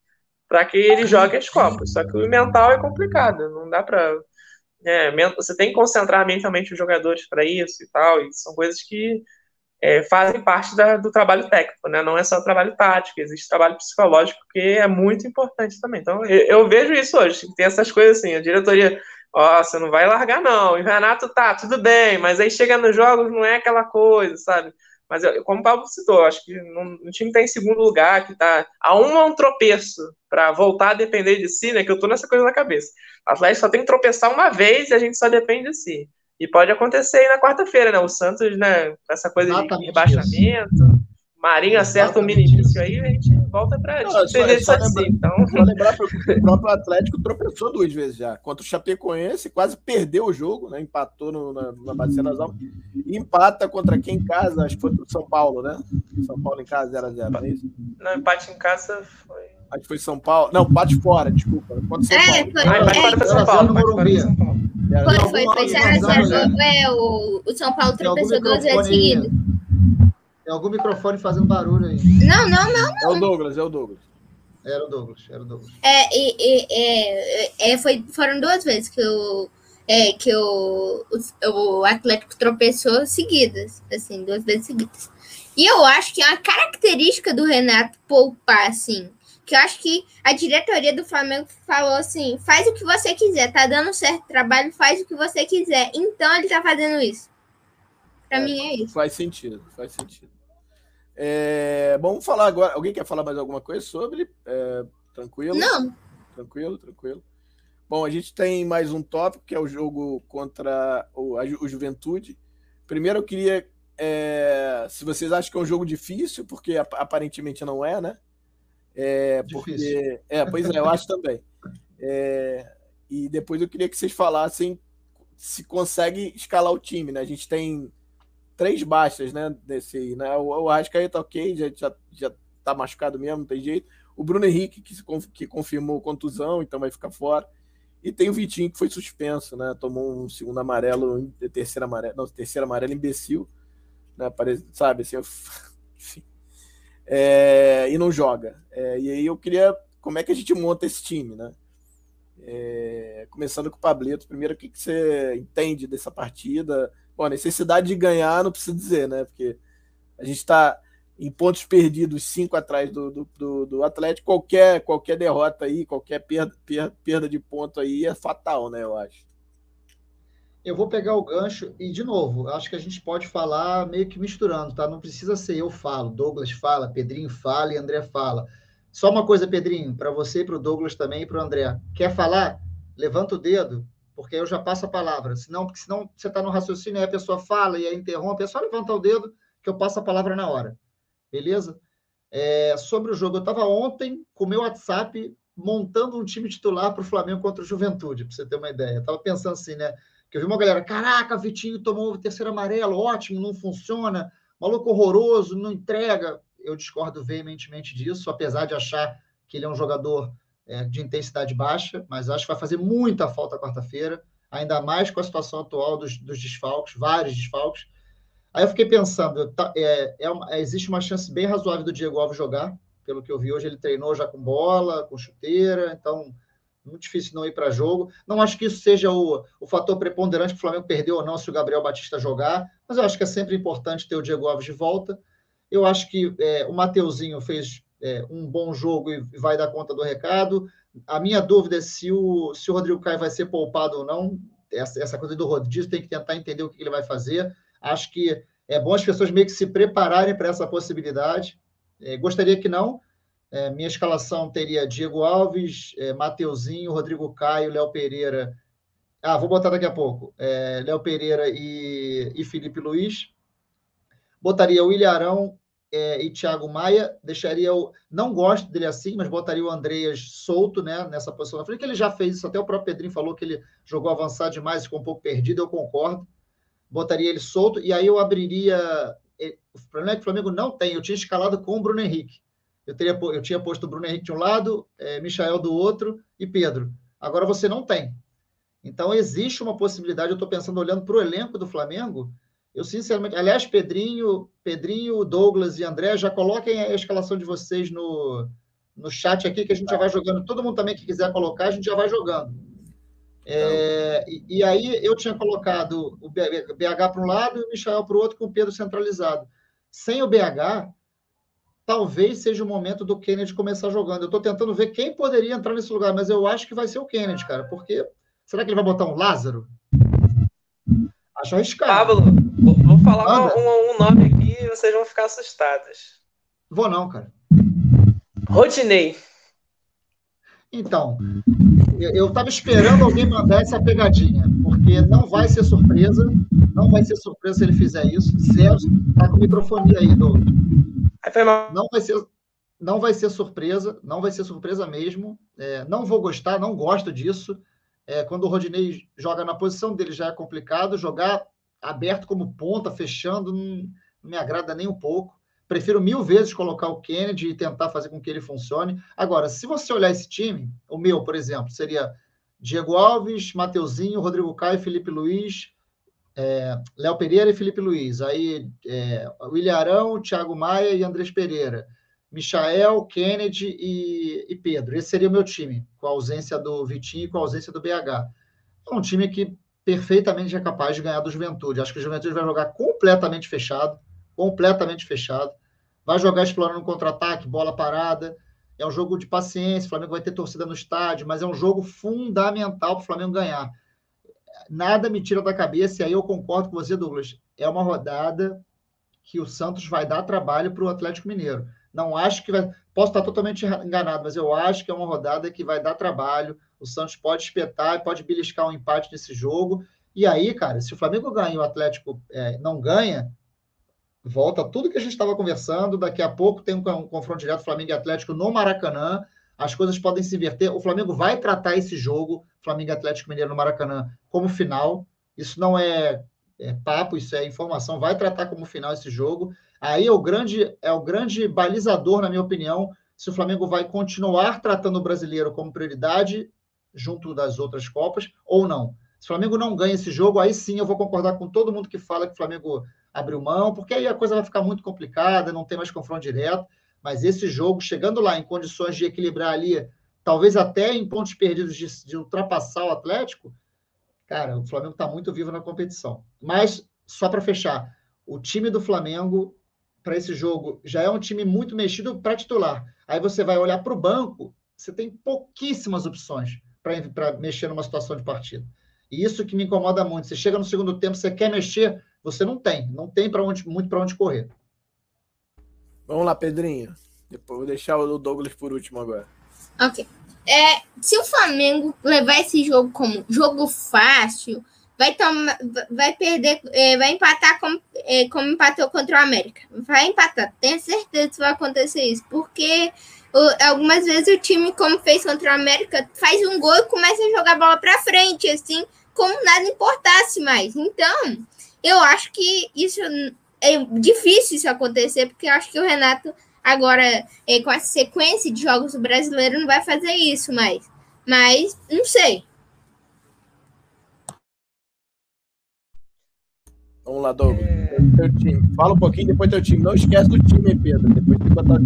S3: para que ele jogue as Copas. Só que o mental é complicado, não dá para é, você tem que concentrar mentalmente os jogadores para isso e tal, e são coisas que é, fazem parte da, do trabalho técnico, né? Não é só trabalho tático, existe trabalho psicológico que é muito importante também. Então, eu, eu vejo isso hoje, tem essas coisas assim, a diretoria, ó, você não vai largar não, e o Renato tá, tudo bem, mas aí chega nos jogos, não é aquela coisa, sabe? Mas, como o Pablo citou, acho que no time está em segundo lugar, que está a um a um tropeço para voltar a depender de si, né? Que eu tô nessa coisa na cabeça. O Atlético só tem que tropeçar uma vez e a gente só depende de si. E pode acontecer aí na quarta-feira, né? O Santos, né? Essa coisa Exatamente de rebaixamento. Isso. Marinho acerta um mini início aí, a gente volta para depender só de si. Então...
S2: Só lembrar que o próprio Atlético tropeçou duas vezes já. Contra o Chapecoense, quase perdeu o jogo, né? Empatou no, na, na Bacia Almas. E empata contra quem em casa? Acho que foi o São Paulo, né? São Paulo em casa 0x0, não é isso?
S3: Não, empate em casa foi.
S2: Acho que foi São Paulo. Não, empate fora, desculpa.
S4: Pode ser é,
S3: foi. Ah, empate fora São Paulo.
S4: Foi, foi, foi 0x0. É, o, o São Paulo tropeçou duas vezes seguidas.
S1: Tem algum microfone fazendo barulho aí.
S4: Não, não, não, não.
S2: É o Douglas, é o Douglas.
S1: Era o Douglas, era o Douglas.
S4: É, e, e, é, é, foi, foram duas vezes que o, é, que o, o, o Atlético tropeçou seguidas, assim, duas vezes seguidas. E eu acho que é uma característica do Renato poupar, assim. Que eu acho que a diretoria do Flamengo falou assim: faz o que você quiser, tá dando certo trabalho, faz o que você quiser. Então ele tá fazendo isso. Pra é, mim é isso.
S2: Faz sentido, faz sentido. É, bom, vamos falar agora. Alguém quer falar mais alguma coisa sobre? É, tranquilo?
S4: Não.
S2: Tranquilo, tranquilo. Bom, a gente tem mais um tópico, que é o jogo contra o, o Juventude. Primeiro, eu queria. É, se vocês acham que é um jogo difícil, porque aparentemente não é, né? É, porque, é, pois é, eu acho também. É, e depois eu queria que vocês falassem se consegue escalar o time, né? A gente tem três baixas, né? Desse né? O, o Arrascaeta, ok, já, já, já tá machucado mesmo, não tem jeito. O Bruno Henrique, que, que confirmou contusão, então vai ficar fora. E tem o Vitinho, que foi suspenso, né? Tomou um segundo amarelo, terceiro amarelo, não, terceiro amarelo imbecil, né? Parece, sabe, assim, enfim. É, e não joga. É, e aí eu queria, como é que a gente monta esse time, né? É, começando com o Pablito, primeiro, o que, que você entende dessa partida? Bom, necessidade de ganhar não precisa dizer, né? Porque a gente está em pontos perdidos, cinco atrás do, do, do, do, Atlético. Qualquer, qualquer derrota aí, qualquer perda, perda de ponto aí é fatal, né? Eu acho.
S1: Eu vou pegar o gancho e, de novo, acho que a gente pode falar meio que misturando, tá? Não precisa ser eu falo, Douglas fala, Pedrinho fala e André fala. Só uma coisa, Pedrinho, para você, para o Douglas também e para o André. Quer falar? Levanta o dedo, porque eu já passo a palavra. Senão, porque senão você está no raciocínio, aí a pessoa fala e aí interrompe, é só levantar o dedo que eu passo a palavra na hora. Beleza? É, sobre o jogo, eu estava ontem com o meu WhatsApp montando um time titular para o Flamengo contra o Juventude, para você ter uma ideia. Eu estava pensando assim, né? Que eu vi uma galera, caraca, Vitinho tomou o terceiro amarelo, ótimo, não funciona, maluco horroroso, não entrega. Eu discordo veementemente disso, apesar de achar que ele é um jogador é, de intensidade baixa, mas acho que vai fazer muita falta quarta-feira, ainda mais com a situação atual dos, dos desfalques, vários desfalques. Aí eu fiquei pensando, tá, é, é uma, existe uma chance bem razoável do Diego Alves jogar, pelo que eu vi hoje, ele treinou já com bola, com chuteira, então muito difícil não ir para jogo. Não acho que isso seja o, o fator preponderante que o Flamengo perdeu ou não se o Gabriel Batista jogar, mas eu acho que é sempre importante ter o Diego Alves de volta. Eu acho que é, o Mateuzinho fez é, um bom jogo e vai dar conta do recado. A minha dúvida é se o, se o Rodrigo Caio vai ser poupado ou não. Essa, essa coisa do rodízio tem que tentar entender o que ele vai fazer. Acho que é bom as pessoas meio que se prepararem para essa possibilidade. É, gostaria que não. É, minha escalação teria Diego Alves, é, Mateuzinho, Rodrigo Caio, Léo Pereira. Ah, vou botar daqui a pouco. É, Léo Pereira e, e Felipe Luiz. Botaria o Ilharão, é, e Thiago Maia. Deixaria o. Não gosto dele assim, mas botaria o Andreas solto né, nessa posição na frente, que ele já fez isso. Até o próprio Pedrinho falou que ele jogou avançado demais, ficou um pouco perdido, eu concordo. Botaria ele solto, e aí eu abriria. O problema é que o Flamengo não tem. Eu tinha escalado com o Bruno Henrique. Eu, teria, eu tinha posto o Bruno Henrique de um lado, é, Michael do outro e Pedro. Agora você não tem. Então existe uma possibilidade, eu estou pensando, olhando para o elenco do Flamengo, eu, sinceramente, aliás, Pedrinho, Pedrinho, Douglas e André, já coloquem a escalação de vocês no, no chat aqui, que a gente já vai jogando. Todo mundo também que quiser colocar, a gente já vai jogando. É, e, e, aí eu tinha colocado o BH para um lado e o Michel para o outro, com o Pedro centralizado. Sem o BH, talvez seja o momento do Kennedy começar jogando. Eu estou tentando ver quem poderia entrar nesse lugar, mas eu acho que vai ser o Kennedy, cara, porque será que ele vai botar um Lázaro? Acho arriscado.
S3: Pablo, vou falar um, um, nome aqui e vocês vão ficar assustados.
S1: Vou não, cara.
S3: Rodinei.
S1: Então, eu estava esperando alguém mandar essa pegadinha, porque não vai ser surpresa, não vai ser surpresa se ele fizer isso. Zero, tá com microfone aí, Douglas. Não vai ser, não vai ser surpresa, não vai ser surpresa mesmo. É, não vou gostar, não gosto disso. É, quando o Rodinei joga na posição dele já é complicado, jogar aberto como ponta, fechando, não, me agrada nem um pouco. Prefiro mil vezes colocar o Kennedy e tentar fazer com que ele funcione. Agora, se você olhar esse time, o meu, por exemplo, seria Diego Alves, Mateuzinho, Rodrigo Caio, Felipe Luiz, é, Léo Pereira e Felipe Luiz. Aí, é, William Arão, Thiago Maia e Andrés Pereira. Michael, Kennedy e, e, Pedro. Esse seria o meu time, com a ausência do Vitinho e com a ausência do BH. É um time que perfeitamente é capaz de ganhar do Juventude. Acho que o Juventude vai jogar completamente fechado, completamente fechado. Vai jogar explorando contra-ataque, bola parada. É um jogo de paciência, o Flamengo vai ter torcida no estádio, mas é um jogo fundamental para o Flamengo ganhar. Nada me tira da cabeça, e aí eu concordo com você, Douglas. É uma rodada que o Santos vai dar trabalho para o Atlético Mineiro. Não acho que vai. Posso estar totalmente enganado, mas eu acho que é uma rodada que vai dar trabalho. O Santos pode espetar e pode beliscar um empate nesse jogo. E aí, cara, se o Flamengo ganha e o Atlético é, não ganha, volta tudo que a gente estava conversando. Daqui a pouco tem um, um confronto direto Flamengo e Atlético no Maracanã. As coisas podem se inverter. O Flamengo vai tratar esse jogo, Flamengo e Atlético Mineiro no Maracanã, como final. Isso não é, é papo, isso é informação. Vai tratar como final esse jogo. Aí é o grande, é o grande balizador, na minha opinião, se o Flamengo vai continuar tratando o brasileiro como prioridade junto das outras Copas ou não. Se o Flamengo não ganha esse jogo, aí sim eu vou concordar com todo mundo que fala que o Flamengo abriu mão, porque aí a coisa vai ficar muito complicada, não tem mais confronto direto. Mas esse jogo, chegando lá em condições de equilibrar ali, talvez até em pontos perdidos de, de ultrapassar o Atlético, cara, o Flamengo está muito vivo na competição. Mas, só para fechar, o time do Flamengo para esse jogo já é um time muito mexido para titular. Aí você vai olhar para o banco, você tem pouquíssimas opções para mexer numa situação de partida. E isso que me incomoda muito. Você chega no segundo tempo, você quer mexer, você não tem, não tem para onde muito para onde correr.
S2: Vamos lá, Pedrinho. Depois vou deixar o Douglas por último agora.
S4: Ok. É, se o Flamengo levar esse jogo como jogo fácil, vai tomar, vai perder, é, vai empatar como, é, como empatou contra o América. Vai empatar, tenho certeza que vai acontecer isso, porque algumas vezes o time, como fez contra o América, faz um gol e começa a jogar a bola para frente, assim, como nada importasse mais. Então, eu acho que isso é difícil isso acontecer, porque eu acho que o Renato agora, é, com essa sequência de jogos do brasileiro, não vai fazer isso mais. Mas, não sei.
S2: Vamos lá, Douglas. Teu time. Fala um pouquinho, depois teu time. Não esquece do time, Pedro. Depois tem que botar.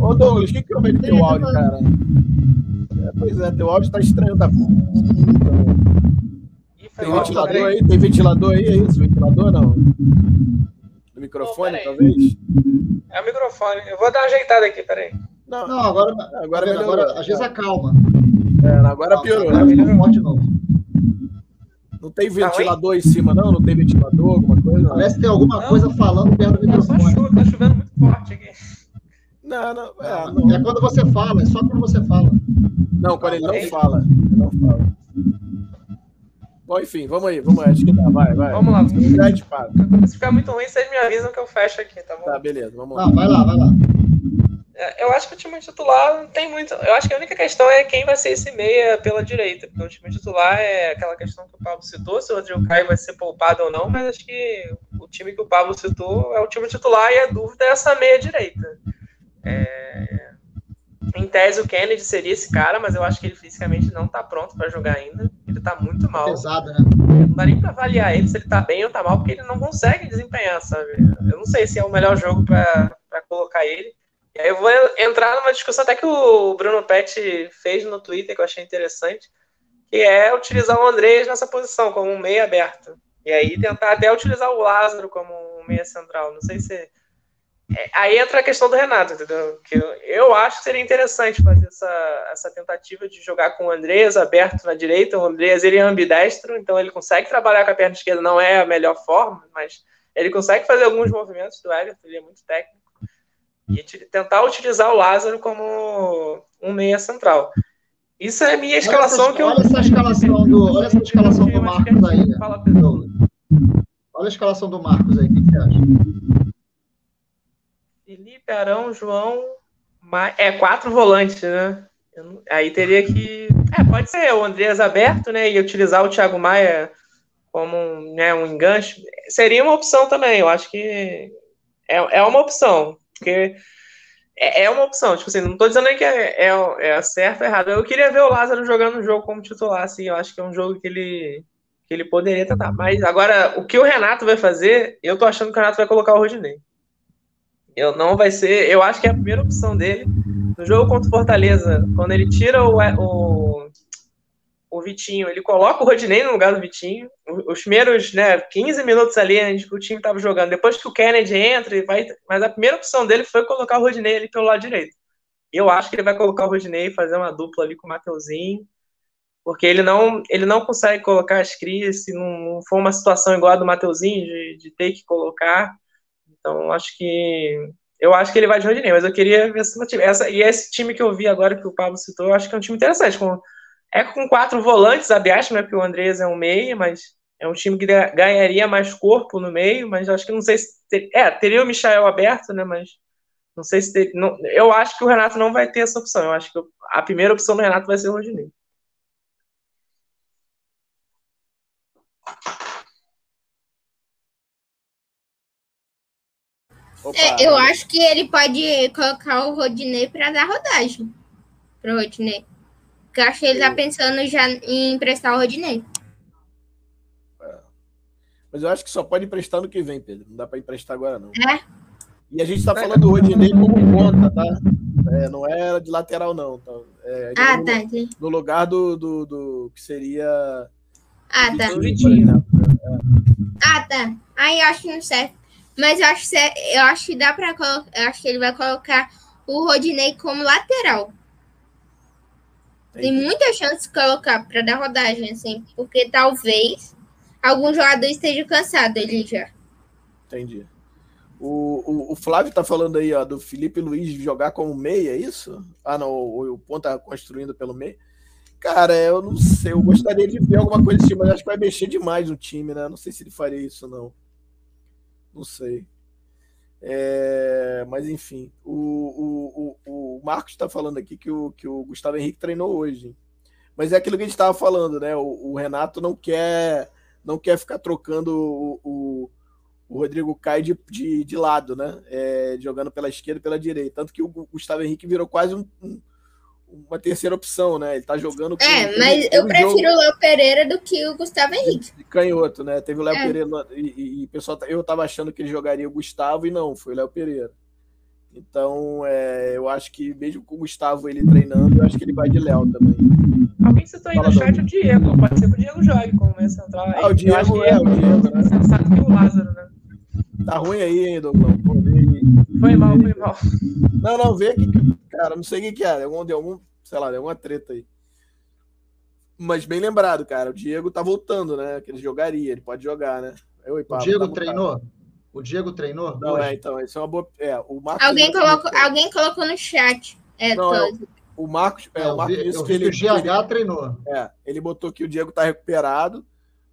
S2: Ô, Douglas, o que, que eu vejo teu áudio, cara? É, pois é, teu áudio tá estranho, tá? Tem ventilador aí? Tem ventilador aí? É isso? Ventilador não? No microfone, não, talvez?
S3: É o microfone. Eu vou dar uma ajeitada aqui, peraí.
S1: Não, não agora, agora, agora, agora às vezes acalma.
S2: É, agora piorou. Agora melhorou de novo. Não tem tá ventilador tá em cima, não? Não tem ventilador, alguma coisa?
S1: Parece que tem alguma não, coisa falando perto do microfone. Tá,
S3: chuva, tá chovendo muito forte aqui.
S2: Não, não,
S1: é, não. É quando você fala, é só quando você fala.
S2: Não, quando ele não fala. Ele não fala. Bom, enfim, vamos aí, vamos aí, acho que dá, vai, vai.
S3: Vamos lá, vamos Se ficar muito ruim, vocês me avisam que eu fecho aqui, tá bom?
S2: Tá, beleza, vamos lá.
S1: Ah, vai lá, vai lá.
S3: Eu acho que o time titular não tem muito. Eu acho que a única questão é quem vai ser esse meia pela direita, porque o time titular é aquela questão que o Pablo citou, se o Rodrigo Caio vai ser poupado ou não, mas acho que o time que o Pablo citou é o time titular e a dúvida é essa meia direita. É... Em tese, o Kennedy seria esse cara, mas eu acho que ele fisicamente não tá pronto para jogar ainda. Ele tá muito mal.
S1: Pesado, né?
S3: Não dá nem pra avaliar ele se ele tá bem ou tá mal, porque ele não consegue desempenhar, sabe? Eu não sei se é o melhor jogo para colocar ele. Eu vou entrar numa discussão até que o Bruno Pet fez no Twitter, que eu achei interessante, que é utilizar o Andrés nessa posição, como um meia aberto. E aí tentar até utilizar o Lázaro como um meia central. Não sei se. É, aí entra a questão do Renato, entendeu? Que eu, eu, acho que seria interessante fazer essa, essa tentativa de jogar com o Andrés aberto na direita. O Andrés ele é ambidestro, então ele consegue trabalhar com a perna esquerda, não é a melhor forma, mas ele consegue fazer alguns movimentos do Everton, ele é muito técnico e tentar utilizar o Lázaro como um meia central. Isso é a minha escalação
S1: essa,
S3: que eu.
S1: Olha essa escalação do, olha essa escalação do Marcos aí. Fala, Pedro. Olha a escalação do Marcos aí, o que você acha?
S3: Felipe, Arão, João. É, quatro volantes, né? Aí teria que. É, pode ser o Andreas aberto, né? E utilizar o Thiago Maia como um, né, um enganche. Seria uma opção também. Eu acho que é, é uma opção. Porque é, é uma opção, tipo assim, não tô dizendo que é, é, é certo ou errado. Eu queria ver o Lázaro jogando o jogo como titular, assim, eu acho que é um jogo que ele, que ele poderia tentar. Mas agora, o que o Renato vai fazer, eu tô achando que o Renato vai colocar o Rodinei. Eu não vai ser, eu acho que é a primeira opção dele. No jogo contra o Fortaleza, quando ele tira o, o o Vitinho, ele coloca o Rodinei no lugar do Vitinho. Os primeiros né, 15 minutos ali, o time estava jogando. Depois que o Kennedy entra, vai, mas a primeira opção dele foi colocar o Rodinei ali pelo lado direito. Eu acho que ele vai colocar o Rodinei e fazer uma dupla ali com o Mateuzinho, porque ele não, ele não consegue colocar as crias se não for uma situação igual a do Mateuzinho, de, de ter que colocar. Então, acho que. Eu acho que ele vai de Rodinei, mas eu queria ver se não tivesse. E esse time que eu vi agora que o Pablo citou, eu acho que é um time interessante, com é com quatro volantes, aliás, né? Porque o Andrés é um meia, mas é um time que ganharia mais corpo no meio, mas acho que não sei se. Ter... É, teria o Michael aberto, né? Mas não sei se. Ter... Não... Eu acho que o Renato não vai ter essa opção. Eu acho que a primeira opção do Renato vai ser o Rodinei.
S4: É, eu acho que ele pode colocar o Rodinei para dar rodagem. para o Rodinei. Porque eu acho que ele tá pensando já em emprestar o Rodinei.
S2: É. Mas eu acho que só pode emprestar no que vem, Pedro. Não dá para emprestar agora, não.
S4: É.
S2: E a gente está falando do Rodinei como ponta, tá? É, não é de lateral, não. Tá? É,
S4: ah,
S2: no,
S4: tá.
S2: No lugar do, do, do que seria.
S4: Ah, tá. Ah, tá. Aí eu acho que não serve. Mas eu acho, eu acho que dá para Eu acho que ele vai colocar o Rodinei como lateral. Tem muita chance de colocar para dar rodagem, assim, porque talvez algum jogador esteja cansado ele já.
S2: Entendi. O, o, o, Flávio tá falando aí, ó, do Felipe Luiz jogar como meia, é isso? Ah, não, o, o ponto tá construindo pelo meio. Cara, eu não sei, eu gostaria de ver alguma coisa assim, mas acho que vai mexer demais no time, né? Não sei se ele faria isso, não. Não sei. É, mas enfim, o Marcos está falando aqui que o, que o Gustavo Henrique treinou hoje. Mas é aquilo que a gente estava falando, né? O, o, Renato não quer não quer ficar trocando o, o, o Rodrigo Caio de, de, de lado, né? É, jogando pela esquerda e pela direita. Tanto que o Gustavo Henrique virou quase um, um uma terceira opção, né? Ele tá jogando.
S4: Com, é, mas eu prefiro jogo... o Léo Pereira do que o Gustavo Henrique.
S2: De canhoto, né? Teve o Léo é. Pereira e, o pessoal, tá, eu tava achando que ele jogaria o Gustavo e não, foi o Léo Pereira. Então, é, eu acho que mesmo com o Gustavo ele treinando, eu acho que ele vai de Léo também.
S3: Alguém citou aí Fala no chat o Diego. Pode ser que o Diego jogue como meio central.
S2: Ah, o Diego é, é, o Diego, né?
S3: Sensato que o Lázaro, né?
S2: Tá ruim aí, hein, Douglas?
S3: Foi mal, foi mal.
S2: Não, não, vê aqui. Cara, não sei o que, que é. Algum, de algum, sei lá, de alguma treta aí. Mas bem lembrado, cara. O Diego tá voltando, né? Que ele jogaria, ele pode jogar, né?
S1: Eu, o Diego tá treinou? O Diego treinou?
S2: Não, hoje? é, então, isso é uma boa. É, o
S4: Marcos alguém, colocou, alguém colocou no chat. É, não, é,
S2: o Marcos. É,
S1: é
S2: o Marcos
S1: vi, que ele, o GH treinou.
S2: É, ele botou que o Diego tá recuperado,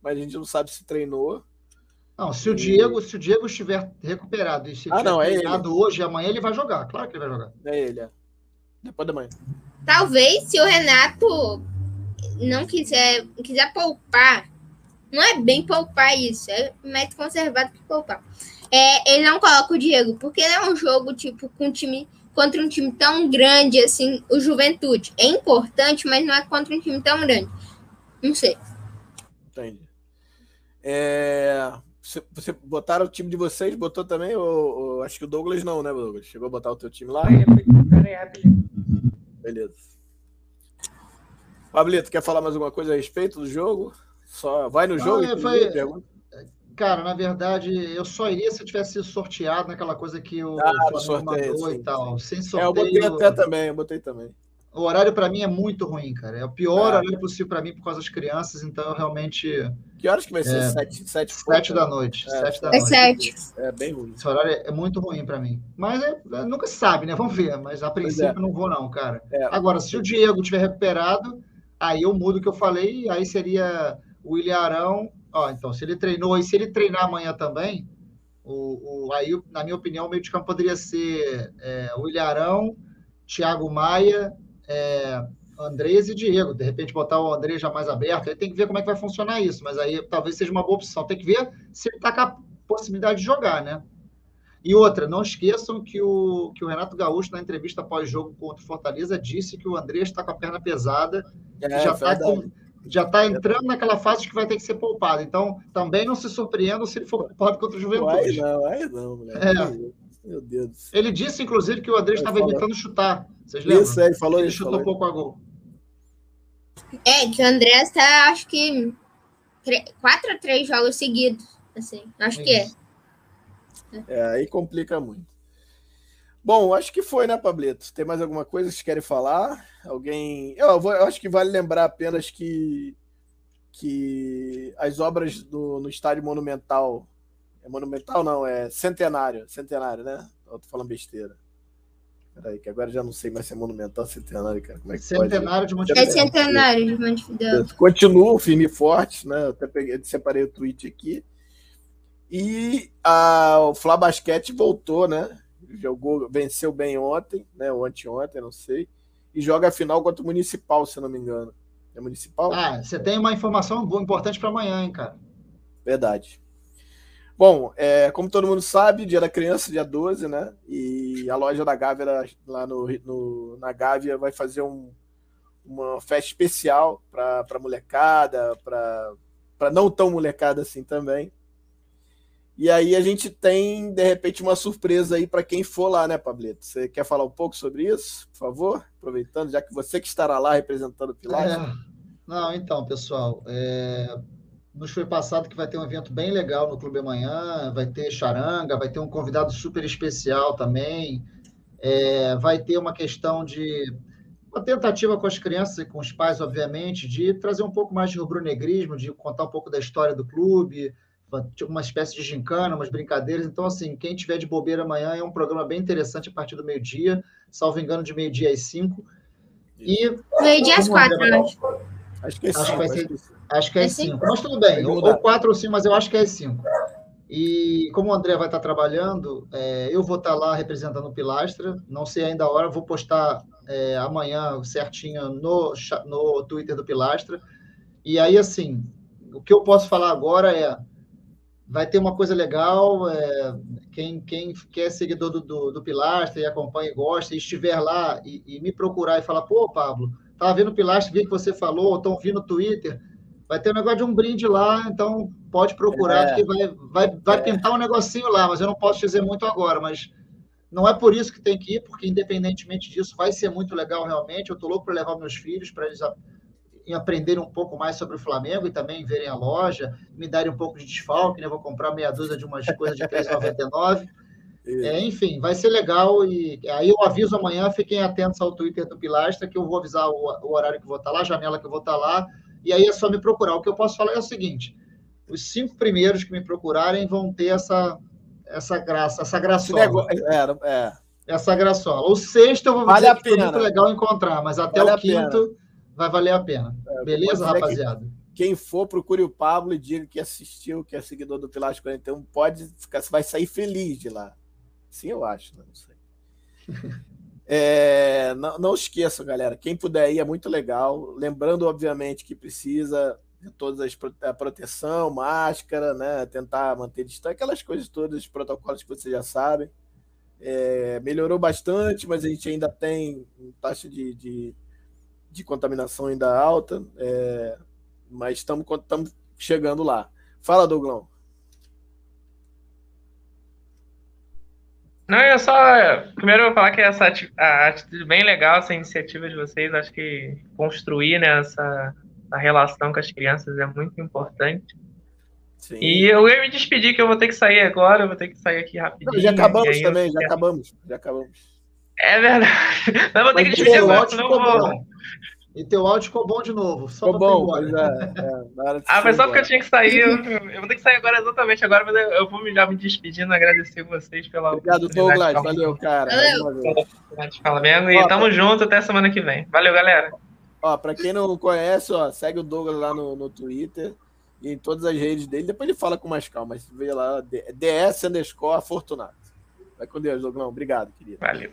S2: mas a gente não sabe se treinou.
S1: Não, se o Diego, se o Diego estiver recuperado e se
S2: ah, não, é
S1: treinado ele. hoje, amanhã ele vai jogar. Claro que ele vai jogar.
S2: É ele, é. Depois da manhã.
S4: Talvez se o Renato não quiser, quiser poupar, não é bem poupar isso, é mais conservado que poupar. É, ele não coloca o Diego, porque não é um jogo tipo com um time contra um time tão grande assim, o Juventude. É importante, mas não é contra um time tão grande. Não sei.
S2: Entendi. É, você, você botaram o time de vocês, botou também? Ou, ou, acho que o Douglas não, né, Douglas? Chegou a botar o teu time lá? Beleza. Pablito, quer falar mais alguma coisa a respeito do jogo? Só vai no jogo ah,
S1: e foi... Cara, na verdade, eu só iria se eu tivesse sido sorteado naquela coisa que o
S2: ah, Flamengo sorteio,
S1: mandou
S2: sim,
S1: e tal.
S2: Sim.
S1: Sem sorteio.
S2: É, eu botei até também, eu botei também.
S1: O horário para mim é muito ruim, cara. É o pior ah. horário possível para mim por causa das crianças, então eu realmente.
S2: Que horas que vai ser? É, sete, sete,
S1: sete da noite. É, sete da
S4: é
S1: noite.
S4: sete.
S2: É bem ruim.
S1: Esse horário é, muito ruim para mim. Mas é, é, nunca se sabe, né? Vamos ver. Mas a princípio é. não vou, não, cara. É. Agora, se o Diego tiver recuperado, aí eu mudo o que eu falei, aí seria o Ilharão. Ó, então, se ele treinou, e se ele treinar amanhã também, o, o, aí, na minha opinião, o meio de campo poderia ser é, o Ilharão, Thiago Maia, é, Andrés e Diego. De repente, botar o Andrés já mais aberto. Aí tem que ver como é que vai funcionar isso. Mas aí talvez seja uma boa opção. Tem que ver se ele está com a possibilidade de jogar, né? E outra, não esqueçam que o, que o Renato Gaúcho, na entrevista pós-jogo contra o Fortaleza, disse que o Andrés está com a perna pesada é, já está já está entrando naquela fase que vai ter que ser poupado. Então, também não se surpreendam se ele for poupado contra o Juventude.
S2: Vai não, vai não, moleque. É. Meu Deus.
S1: Ele disse, inclusive, que o Andrés estava evitando chutar. Vocês lembram?
S2: Isso, ele falou
S1: ele
S2: isso.
S1: chutou pouco a gol.
S4: É, que o André está, acho que, quatro a três jogos seguidos. Assim, acho que é.
S2: É, aí complica muito. Bom, acho que foi, né, Pablito? Tem mais alguma coisa que vocês querem falar? Alguém. Eu, vou, eu acho que vale lembrar apenas que, que as obras do, no Estádio Monumental. É Monumental, não, é Centenário. Centenário, né? Eu tô falando besteira. Peraí, que agora já não sei mais se é monumental centenário, cara. Como é que
S1: centenário
S2: pode?
S1: de Montevideo.
S4: É centenário de Montevideo.
S2: Continua firme e forte, né? Eu até peguei, separei o tweet aqui. E a, o Flá Basquete voltou, né? Jogou, venceu bem ontem, né? Ou anteontem, não sei. E joga a final contra o Municipal, se não me engano. É Municipal?
S1: Ah, você tem uma informação importante para amanhã, hein, cara?
S2: Verdade. Bom, é, como todo mundo sabe, dia da criança, dia 12, né? E a loja da Gávea, lá no, no na Gávea, vai fazer um, uma festa especial para molecada, para não tão molecada assim também. E aí a gente tem, de repente, uma surpresa aí para quem for lá, né, Pablito? Você quer falar um pouco sobre isso, por favor? Aproveitando, já que você que estará lá representando o Pilar. É.
S1: Não, então, pessoal, é nos foi passado que vai ter um evento bem legal no Clube Amanhã, vai ter charanga, vai ter um convidado super especial também, é, vai ter uma questão de uma tentativa com as crianças e com os pais, obviamente, de trazer um pouco mais de rubro-negrismo, de contar um pouco da história do clube, tipo uma espécie de gincana, umas brincadeiras. Então, assim, quem tiver de bobeira amanhã é um programa bem interessante a partir do meio-dia, salvo engano, de meio-dia às cinco.
S4: E meio-dia às quatro,
S1: Acho que é cinco. Acho que vai ser Acho que é, é cinco. Mas tudo bem, ou, ou quatro ou cinco, mas eu acho que é cinco. E como o André vai estar trabalhando, é, eu vou estar lá representando o Pilastra. Não sei ainda a hora, vou postar é, amanhã certinho no, no Twitter do Pilastra. E aí, assim, o que eu posso falar agora é: vai ter uma coisa legal. É, quem, quem quer seguidor do, do, do, Pilastra e acompanha e gosta, e estiver lá e, e me procurar e falar, pô, Pablo, estava vendo o Pilastra, vi que você falou, estão vindo no Twitter Vai ter um negócio de um brinde lá, então pode procurar, é. que vai, vai, vai é. pintar um negocinho lá, mas eu não posso dizer muito agora, mas não é por isso que tem que ir, porque independentemente disso, vai ser muito legal realmente. Eu estou louco para levar meus filhos para eles aprenderem um pouco mais sobre o Flamengo e também verem a loja, me darem um pouco de desfalque, né? Vou comprar meia dúzia de umas coisas de R$3,99. É, enfim, vai ser legal e aí eu aviso amanhã, fiquem atentos ao Twitter do Pilastra, que eu vou avisar o, o horário que eu vou estar lá, a janela que eu vou estar lá, e aí é só me procurar. O que eu posso falar é o seguinte: os cinco primeiros que me procurarem vão ter essa, essa graça, essa graçola. É, é. Essa graçola. O sexto eu vou
S2: vale
S1: dizer
S2: que foi
S1: muito legal encontrar, mas até vale o quinto vai valer a pena. É, Beleza, rapaziada?
S2: quem for, procure o Pablo e diga que assistiu, que é seguidor do Pilar 41, pode ficar, vai sair feliz de lá. Sim, eu acho, né? não sei. É, não, não esqueçam, galera. Quem puder ir é muito legal. Lembrando, obviamente, que precisa de todas as a proteção, máscara, né? Tentar manter distância, aquelas coisas todas, os protocolos que vocês já sabem. É, melhorou bastante, mas a gente ainda tem taxa de, de, de contaminação ainda alta. É, mas estamos chegando lá. Fala, Douglão.
S3: Não, eu só. Primeiro eu vou falar que essa atitude bem legal, essa iniciativa de vocês. Acho que construir né, essa relação com as crianças é muito importante. Sim. E eu ia me despedir, que eu vou ter que sair agora, eu vou ter que sair aqui rapidinho. Não,
S2: já acabamos também, já acabamos. Já acabamos.
S3: É verdade. Mas vou ter que despedir agora, senão eu vou.
S1: E teu áudio ficou bom de novo. Só
S2: ficou bom, mas é, é,
S3: Ah, mas só porque eu tinha que sair. Eu, eu, vou ter que sair agora exatamente agora, mas eu, eu vou já me despedindo, agradecer vocês pela
S2: Obrigado, Douglas. Valeu, cara. Valeu.
S3: Fala mesmo. E tamo junto até semana que vem. Valeu, galera.
S2: Ó, pra quem não conhece, ó, segue o Douglas lá no, no Twitter e em todas as redes dele. Depois ele fala com mais calma, mas vê lá, DS underscore Afortunato. Vai com Deus, Douglas. Obrigado, querido.
S3: Valeu.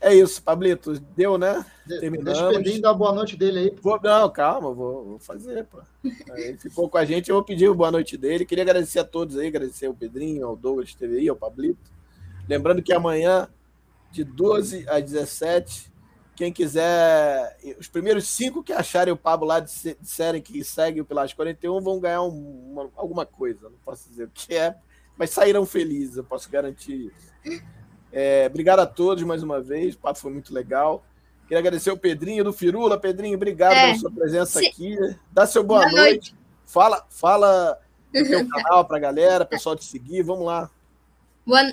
S2: É isso, Pablito. Deu, né?
S1: Terminamos. Deixa o Pedrinho dar boa noite dele aí.
S2: Vou, não, calma, vou, vou fazer, pô. Ele ficou com a gente, eu vou pedir boa noite dele. Queria agradecer a todos aí, agradecer ao Pedrinho, ao Douglas que esteve aí, ao Pablito. Lembrando que amanhã, de 12 às 17, quem quiser, os primeiros cinco que acharem o Pablo lá disserem que segue o Pilares 41 vão ganhar um, uma, alguma coisa. Não posso dizer o que é, mas sairão felizes, eu posso garantir isso. É, obrigado a todos mais uma vez, o papo foi muito legal. Queria agradecer o Pedrinho do Firula. Pedrinho, obrigado é, pela sua presença se... aqui. Dá seu boa, boa noite. noite. Fala, fala do seu canal para a galera, pessoal te seguir. Vamos lá.
S4: Boa...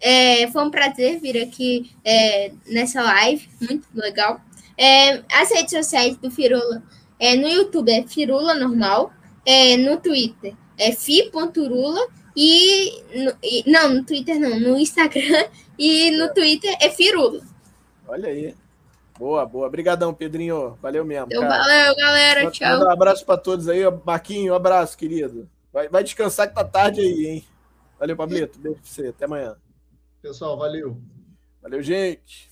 S4: É, foi um prazer vir aqui é, nessa live, muito legal. É, as redes sociais do Firula, é, no YouTube é Firula Normal, é, no Twitter é fi.rula e, no, e, não, no Twitter não, no Instagram e no Twitter é Firula.
S2: Olha aí. Boa, boa. Obrigadão, Pedrinho. Valeu mesmo.
S4: Então, valeu, galera. Tchau.
S2: Um abraço para todos aí. Marquinho, um abraço, querido. Vai, vai descansar que tá tarde aí, hein? Valeu, Pablito. Beijo pra você. Até amanhã.
S1: Pessoal, valeu.
S2: Valeu, gente.